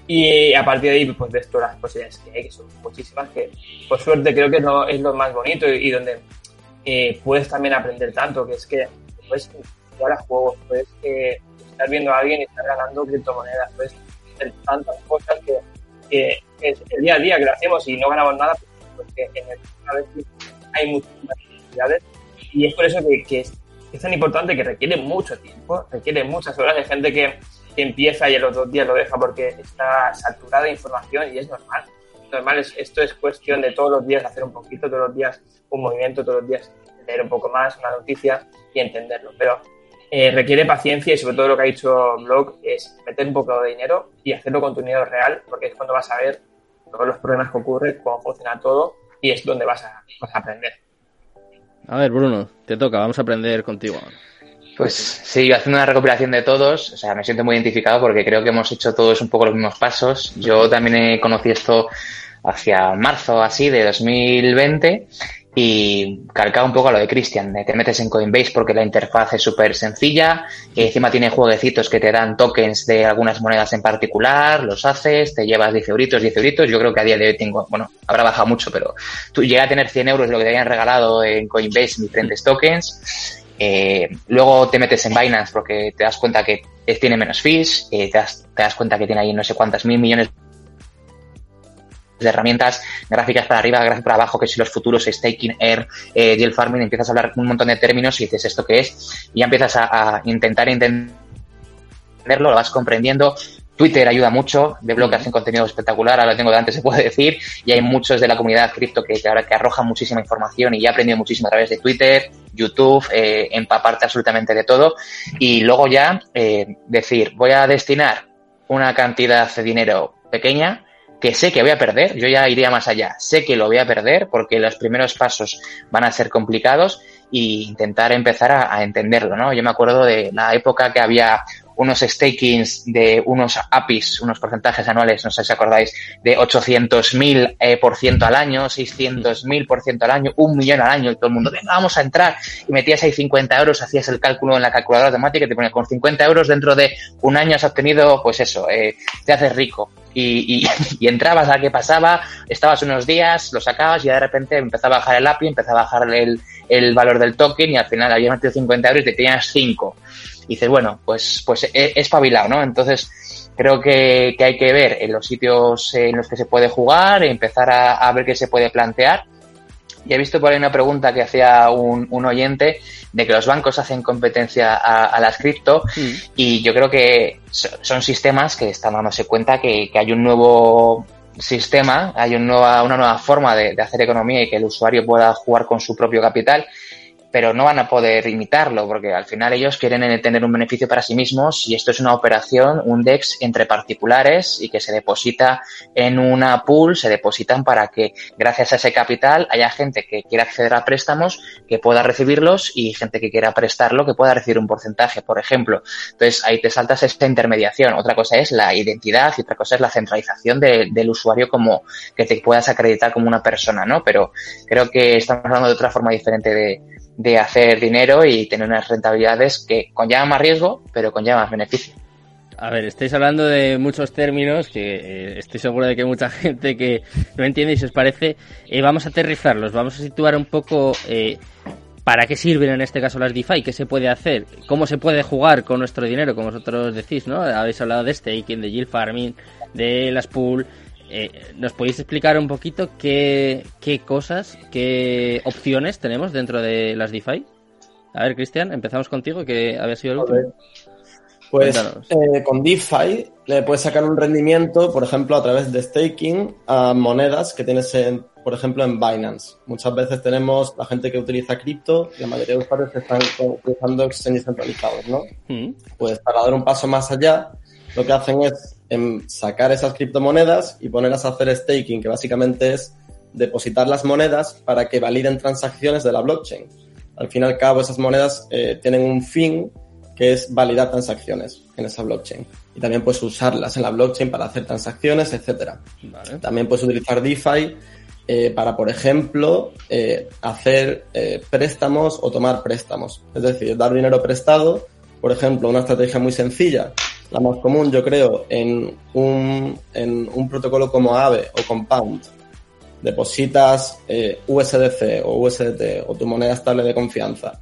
[SPEAKER 3] y a partir de ahí, pues ves todas las posibilidades que hay, que son muchísimas, que por suerte creo que no, es lo más bonito y, donde eh, puedes también aprender tanto, que es que puedes
[SPEAKER 7] jugar a juegos, puedes eh, estar viendo a alguien y estar ganando criptomonedas, puedes hacer tantas cosas que, que, es el día a día que lo hacemos y no ganamos nada porque en el a veces hay muchísimas y es por eso que, que es, es, tan importante que requiere mucho tiempo, requiere muchas horas de gente que, que empieza y a los dos días lo deja porque está saturada de información y es normal normal, es, esto es cuestión de todos los días hacer un poquito, todos los días un movimiento, todos los días leer un poco más una noticia y entenderlo. Pero eh, requiere paciencia y sobre todo lo que ha dicho Blog es meter un poco de dinero y hacerlo con tu dinero real, porque es cuando vas a ver todos los problemas que ocurren, cómo funciona todo y es donde vas a, vas a aprender.
[SPEAKER 1] A ver, Bruno, te toca, vamos a aprender contigo.
[SPEAKER 4] Pues sí, haciendo una recopilación de todos, o sea, me siento muy identificado porque creo que hemos hecho todos un poco los mismos pasos. Yo también he conocido esto hacia marzo así de 2020 y calcado un poco a lo de Christian. Te metes en Coinbase porque la interfaz es súper sencilla, y encima tiene jueguecitos que te dan tokens de algunas monedas en particular, los haces, te llevas 10 euritos, 10 euritos. Yo creo que a día de hoy tengo, bueno, habrá bajado mucho, pero tú llegas a tener 100 euros lo que te habían regalado en Coinbase en diferentes tokens. Eh, luego te metes en Binance porque te das cuenta que tiene menos fees, eh, te, das, te das cuenta que tiene ahí no sé cuántas mil millones de herramientas gráficas para arriba, gráficas para abajo, que si los futuros, staking, air, eh, yield farming, empiezas a hablar un montón de términos y dices esto qué es, y ya empiezas a, a intentar entenderlo, lo vas comprendiendo. Twitter ayuda mucho, de blog hacen contenido espectacular, ahora lo tengo delante, se puede decir, y hay muchos de la comunidad cripto que, ahora que arrojan muchísima información y ya he aprendido muchísimo a través de Twitter, YouTube, eh, empaparte absolutamente de todo, y luego ya eh, decir, voy a destinar una cantidad de dinero pequeña que sé que voy a perder, yo ya iría más allá, sé que lo voy a perder porque los primeros pasos van a ser complicados e intentar empezar a, a, entenderlo, ¿no? Yo me acuerdo de la época que había unos stakings de unos APIs, unos porcentajes anuales, no sé si acordáis, de 800.000 eh, por ciento al año, 600.000 por ciento al año, un millón al año, y todo el mundo, venga, vamos a entrar, y metías ahí 50 euros, hacías el cálculo en la calculadora automática y te ponía con 50 euros dentro de un año has obtenido, pues eso, eh, te haces rico. Y, y, (laughs) y, entrabas a qué pasaba, estabas unos días, lo sacabas y de repente empezaba a bajar el API, empezaba a bajar el, el valor del token y al final habías metido 50 euros y te tenías 5 y dices, bueno, pues, pues he espabilado, ¿no? Entonces, creo que, que, hay que ver en los sitios en los que se puede jugar, empezar a, a ver qué se puede plantear. Y he visto por ahí una pregunta que hacía un, un oyente de que los bancos hacen competencia a, a las cripto mm. y yo creo que son sistemas que están dándose cuenta que, que hay un nuevo sistema, hay un nueva, una nueva forma de, de hacer economía y que el usuario pueda jugar con su propio capital pero no van a poder imitarlo porque al final ellos quieren tener un beneficio para sí mismos y esto es una operación, un DEX entre particulares y que se deposita en una pool, se depositan para que gracias a ese capital haya gente que quiera acceder a préstamos que pueda recibirlos y gente que quiera prestarlo que pueda recibir un porcentaje, por ejemplo. Entonces ahí te saltas esta intermediación. Otra cosa es la identidad y otra cosa es la centralización de, del usuario como que te puedas acreditar como una persona, ¿no? Pero creo que estamos hablando de otra forma diferente de, de hacer dinero y tener unas rentabilidades que conllevan más riesgo, pero conllevan más beneficio.
[SPEAKER 1] A ver, estáis hablando de muchos términos que eh, estoy seguro de que mucha (laughs) gente que no entiende y se os parece. Eh, vamos a aterrizarlos, vamos a situar un poco eh, para qué sirven en este caso las DeFi, qué se puede hacer, cómo se puede jugar con nuestro dinero, como vosotros decís, ¿no? Habéis hablado de staking, de yield farming, de las pool, eh, ¿Nos podéis explicar un poquito qué, qué, cosas, qué opciones tenemos dentro de las DeFi? A ver, Cristian, empezamos contigo, que había sido el último.
[SPEAKER 6] Pues eh, con DeFi le puedes sacar un rendimiento, por ejemplo, a través de staking a monedas que tienes, en, por ejemplo, en Binance. Muchas veces tenemos la gente que utiliza cripto y la mayoría de usuarios que están utilizando exchanges centralizados, ¿no? Mm. Pues para dar un paso más allá, lo que hacen es en sacar esas criptomonedas y ponerlas a hacer staking, que básicamente es depositar las monedas para que validen transacciones de la blockchain. Al fin y al cabo, esas monedas eh, tienen un fin que es validar transacciones en esa blockchain. Y también puedes usarlas en la blockchain para hacer transacciones, etc. Vale. También puedes utilizar DeFi eh, para, por ejemplo, eh, hacer préstamos o tomar préstamos. Es decir, dar dinero prestado, por ejemplo, una estrategia muy sencilla la más común, yo creo, en un, en un protocolo como Aave o Compound. Depositas eh, USDC o USDT o tu moneda estable de confianza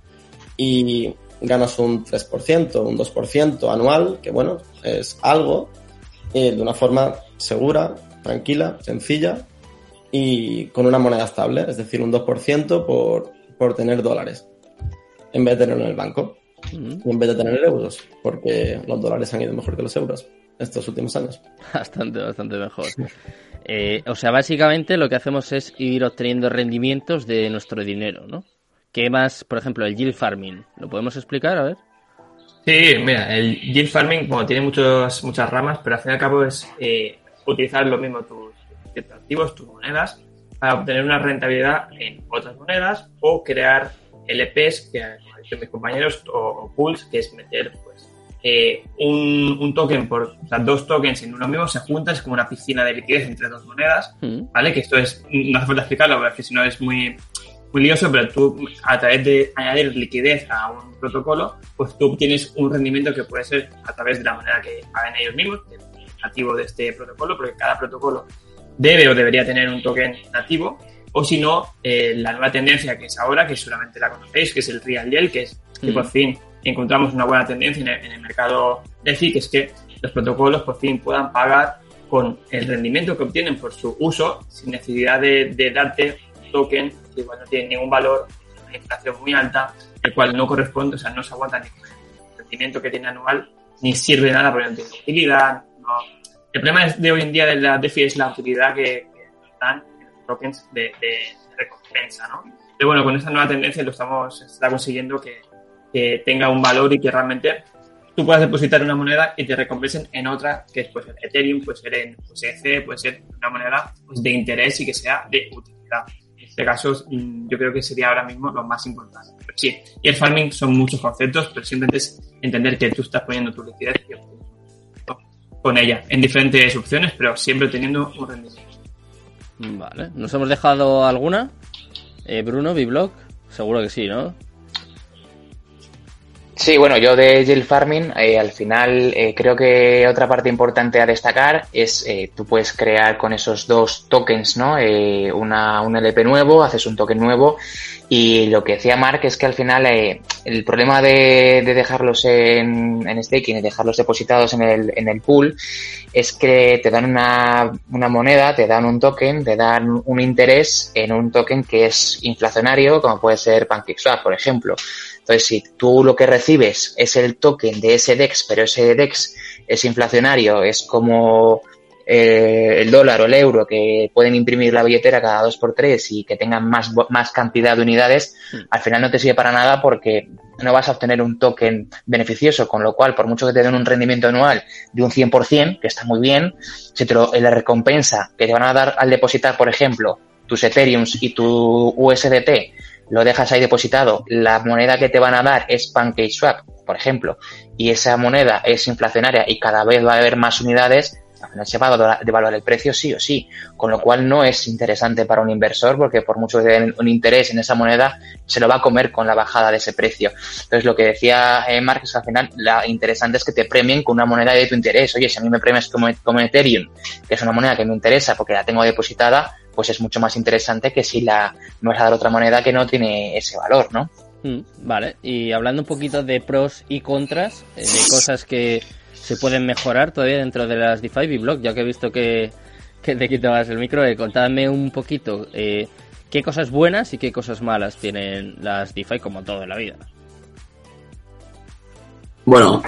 [SPEAKER 6] y ganas un 3%, un 2% anual, que bueno, es algo, eh, de una forma segura, tranquila, sencilla y con una moneda estable, es decir, un 2% por, por tener dólares, en vez de tenerlo en el banco, y en vez de tener euros, porque los dólares han ido mejor que los euros estos últimos años. (laughs)
[SPEAKER 1] Bastante, bastante mejor. Eh, o sea, básicamente lo que hacemos es ir obteniendo rendimientos de nuestro dinero, ¿no? ¿Qué más, por ejemplo, el yield farming? ¿Lo podemos explicar? A ver.
[SPEAKER 3] Sí, mira, el yield farming, como tiene muchos, muchas ramas, pero al fin y al cabo es eh, utilizar lo mismo tus, activos, tus monedas, para obtener una rentabilidad en otras monedas o crear LPs, que dicho mis compañeros, o, pools, que es meter pues, eh, un, token por, o sea, dos tokens en uno mismo se juntan, es como una piscina de liquidez entre dos monedas, mm. ¿vale? Que esto es, no hace falta explicarlo, porque si no es muy, muy lioso, pero tú a través de añadir liquidez a un protocolo, pues tú obtienes un rendimiento que puede ser a través de la manera que hagan ellos mismos, nativo de este protocolo, porque cada protocolo debe o debería tener un token nativo, o si no, eh, la nueva tendencia que es ahora, que seguramente la conocéis, que es el Real Yield, que es que por fin encontramos una buena tendencia en el, mercado DeFi, que es que los protocolos por fin puedan pagar con el rendimiento que obtienen por su uso, sin necesidad de, de darte un token que igual no tiene ningún valor, una inflación muy alta, el cual no corresponde, o sea, no se aguanta ni el rendimiento que tiene anual, ni sirve de nada porque no tiene utilidad. No. El problema de hoy en día de la DeFi es la utilidad que, dan los tokens de, recompensa, ¿no? Pero bueno, con esta nueva tendencia lo estamos, está consiguiendo que, que tenga un valor y que realmente tú puedas depositar una moneda y te recompensen en otra, que puede ser Ethereum, puede ser en pues, EC, puede ser una moneda pues, de interés y que sea de utilidad este caso mm, yo creo que sería ahora mismo lo más importante. sí, y el farming son muchos conceptos, pero simplemente es entender que tú estás poniendo tu liquidez con ella en diferentes opciones, pero siempre teniendo un rendimiento.
[SPEAKER 1] Vale, ¿nos hemos dejado alguna? Eh, Bruno, Biblog, seguro que sí, ¿no?
[SPEAKER 4] Sí, bueno, yo de Yield Farming, eh, al final eh, creo que otra parte importante a destacar es eh, tú puedes crear con esos dos tokens, ¿no? Eh, una, un LP nuevo, haces un token nuevo y lo que decía Mark es que al final el problema de, de dejarlos en, en, staking y dejarlos depositados en el, en el pool es que te dan una, una moneda, te dan un token, te dan un interés en un token que es inflacionario, como puede ser PancakeSwap, por ejemplo. Entonces, si tú lo que recibes es el token de ese DEX, pero ese DEX es inflacionario, es como eh, el dólar o el euro que pueden imprimir la billetera cada dos por tres y que tengan más, más cantidad de unidades, hmm. al final no te sirve para nada porque no vas a obtener un token beneficioso, con lo cual, por mucho que te den un rendimiento anual de un 100%, que está muy bien, si te lo, la recompensa que te van a dar al depositar, por ejemplo, tus Ethereums y tu USDT lo dejas ahí depositado, la moneda que te van a dar es PancakeSwap, por ejemplo, y esa moneda es inflacionaria y cada vez va a haber más unidades, al final se va a devaluar el precio sí o sí, con lo cual no es interesante para un inversor porque por mucho que den un interés en esa moneda, se lo va a comer con la bajada de ese precio. Entonces lo que decía eh, que al final la interesante es que te premien con una moneda de tu interés. Oye, si a mí me premias como, como Ethereum, que es una moneda que me interesa porque la tengo depositada, pues es mucho más interesante que si la me vas a dar otra moneda que no tiene ese valor, ¿no?
[SPEAKER 1] Mm, vale, y hablando un poquito de pros y contras, eh, de cosas que se pueden mejorar todavía dentro de las DeFi Blog, ya que he visto que, que te quitabas el micro, eh, contadme un poquito eh, qué cosas buenas y qué cosas malas tienen las DeFi como todo en la vida.
[SPEAKER 5] Bueno,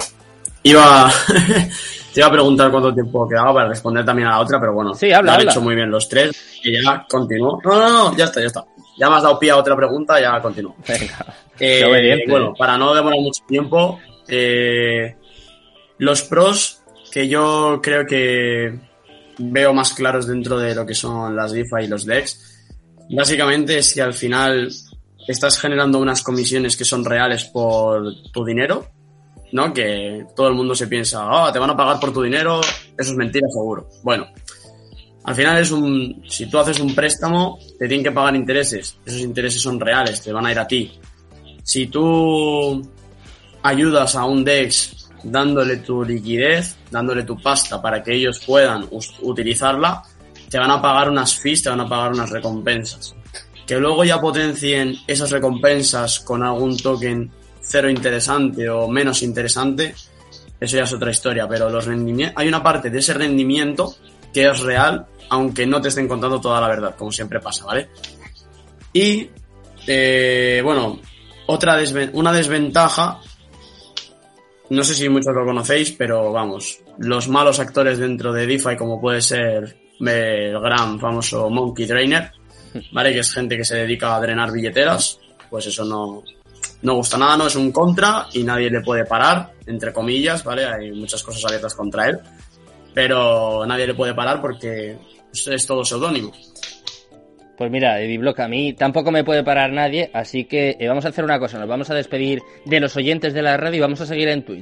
[SPEAKER 5] iba (laughs) Te iba a preguntar cuánto tiempo quedaba para responder también a la otra, pero bueno,
[SPEAKER 1] sí, habla,
[SPEAKER 5] lo han hecho muy bien los tres y ya continúo. No, no, no, ya está, ya está. Ya me has dado pie a otra pregunta, ya continúo. Venga. Eh, bueno, para no demorar mucho tiempo, eh, los pros que yo creo que veo más claros dentro de lo que son las DeFi y los DEX, básicamente es que al final estás generando unas comisiones que son reales por tu dinero ¿no? Que todo el mundo se piensa, ah, te van a pagar por tu dinero, eso es mentira seguro. Bueno, al final es un, si tú haces un préstamo, te tienen que pagar intereses. Esos intereses son reales, te van a ir a ti. Si tú ayudas a un DEX dándole tu liquidez, dándole tu pasta para que ellos puedan utilizarla, te van a pagar unas fees, te van a pagar unas recompensas. Que luego ya potencien esas recompensas con algún token cero interesante o menos interesante, eso ya es otra historia, pero los hay una parte de ese rendimiento que es real, aunque no te estén contando toda la verdad, como siempre pasa, ¿vale? Y, eh, bueno, otra una desventaja, no sé si muchos lo conocéis, pero vamos, los malos actores dentro de DeFi, como puede ser el gran famoso Monkey Trainer, ¿vale? Que es gente que se dedica a drenar billeteras, pues eso no, no gusta nada, no es un contra y nadie le puede parar, entre comillas, ¿vale? Hay muchas cosas abiertas contra él, pero nadie le puede parar porque es todo seudónimo.
[SPEAKER 1] Pues mira, Ediblock, a mí tampoco me puede parar nadie, así que eh, vamos a hacer una cosa, nos vamos a despedir de los oyentes de la radio y vamos a seguir en Twitch.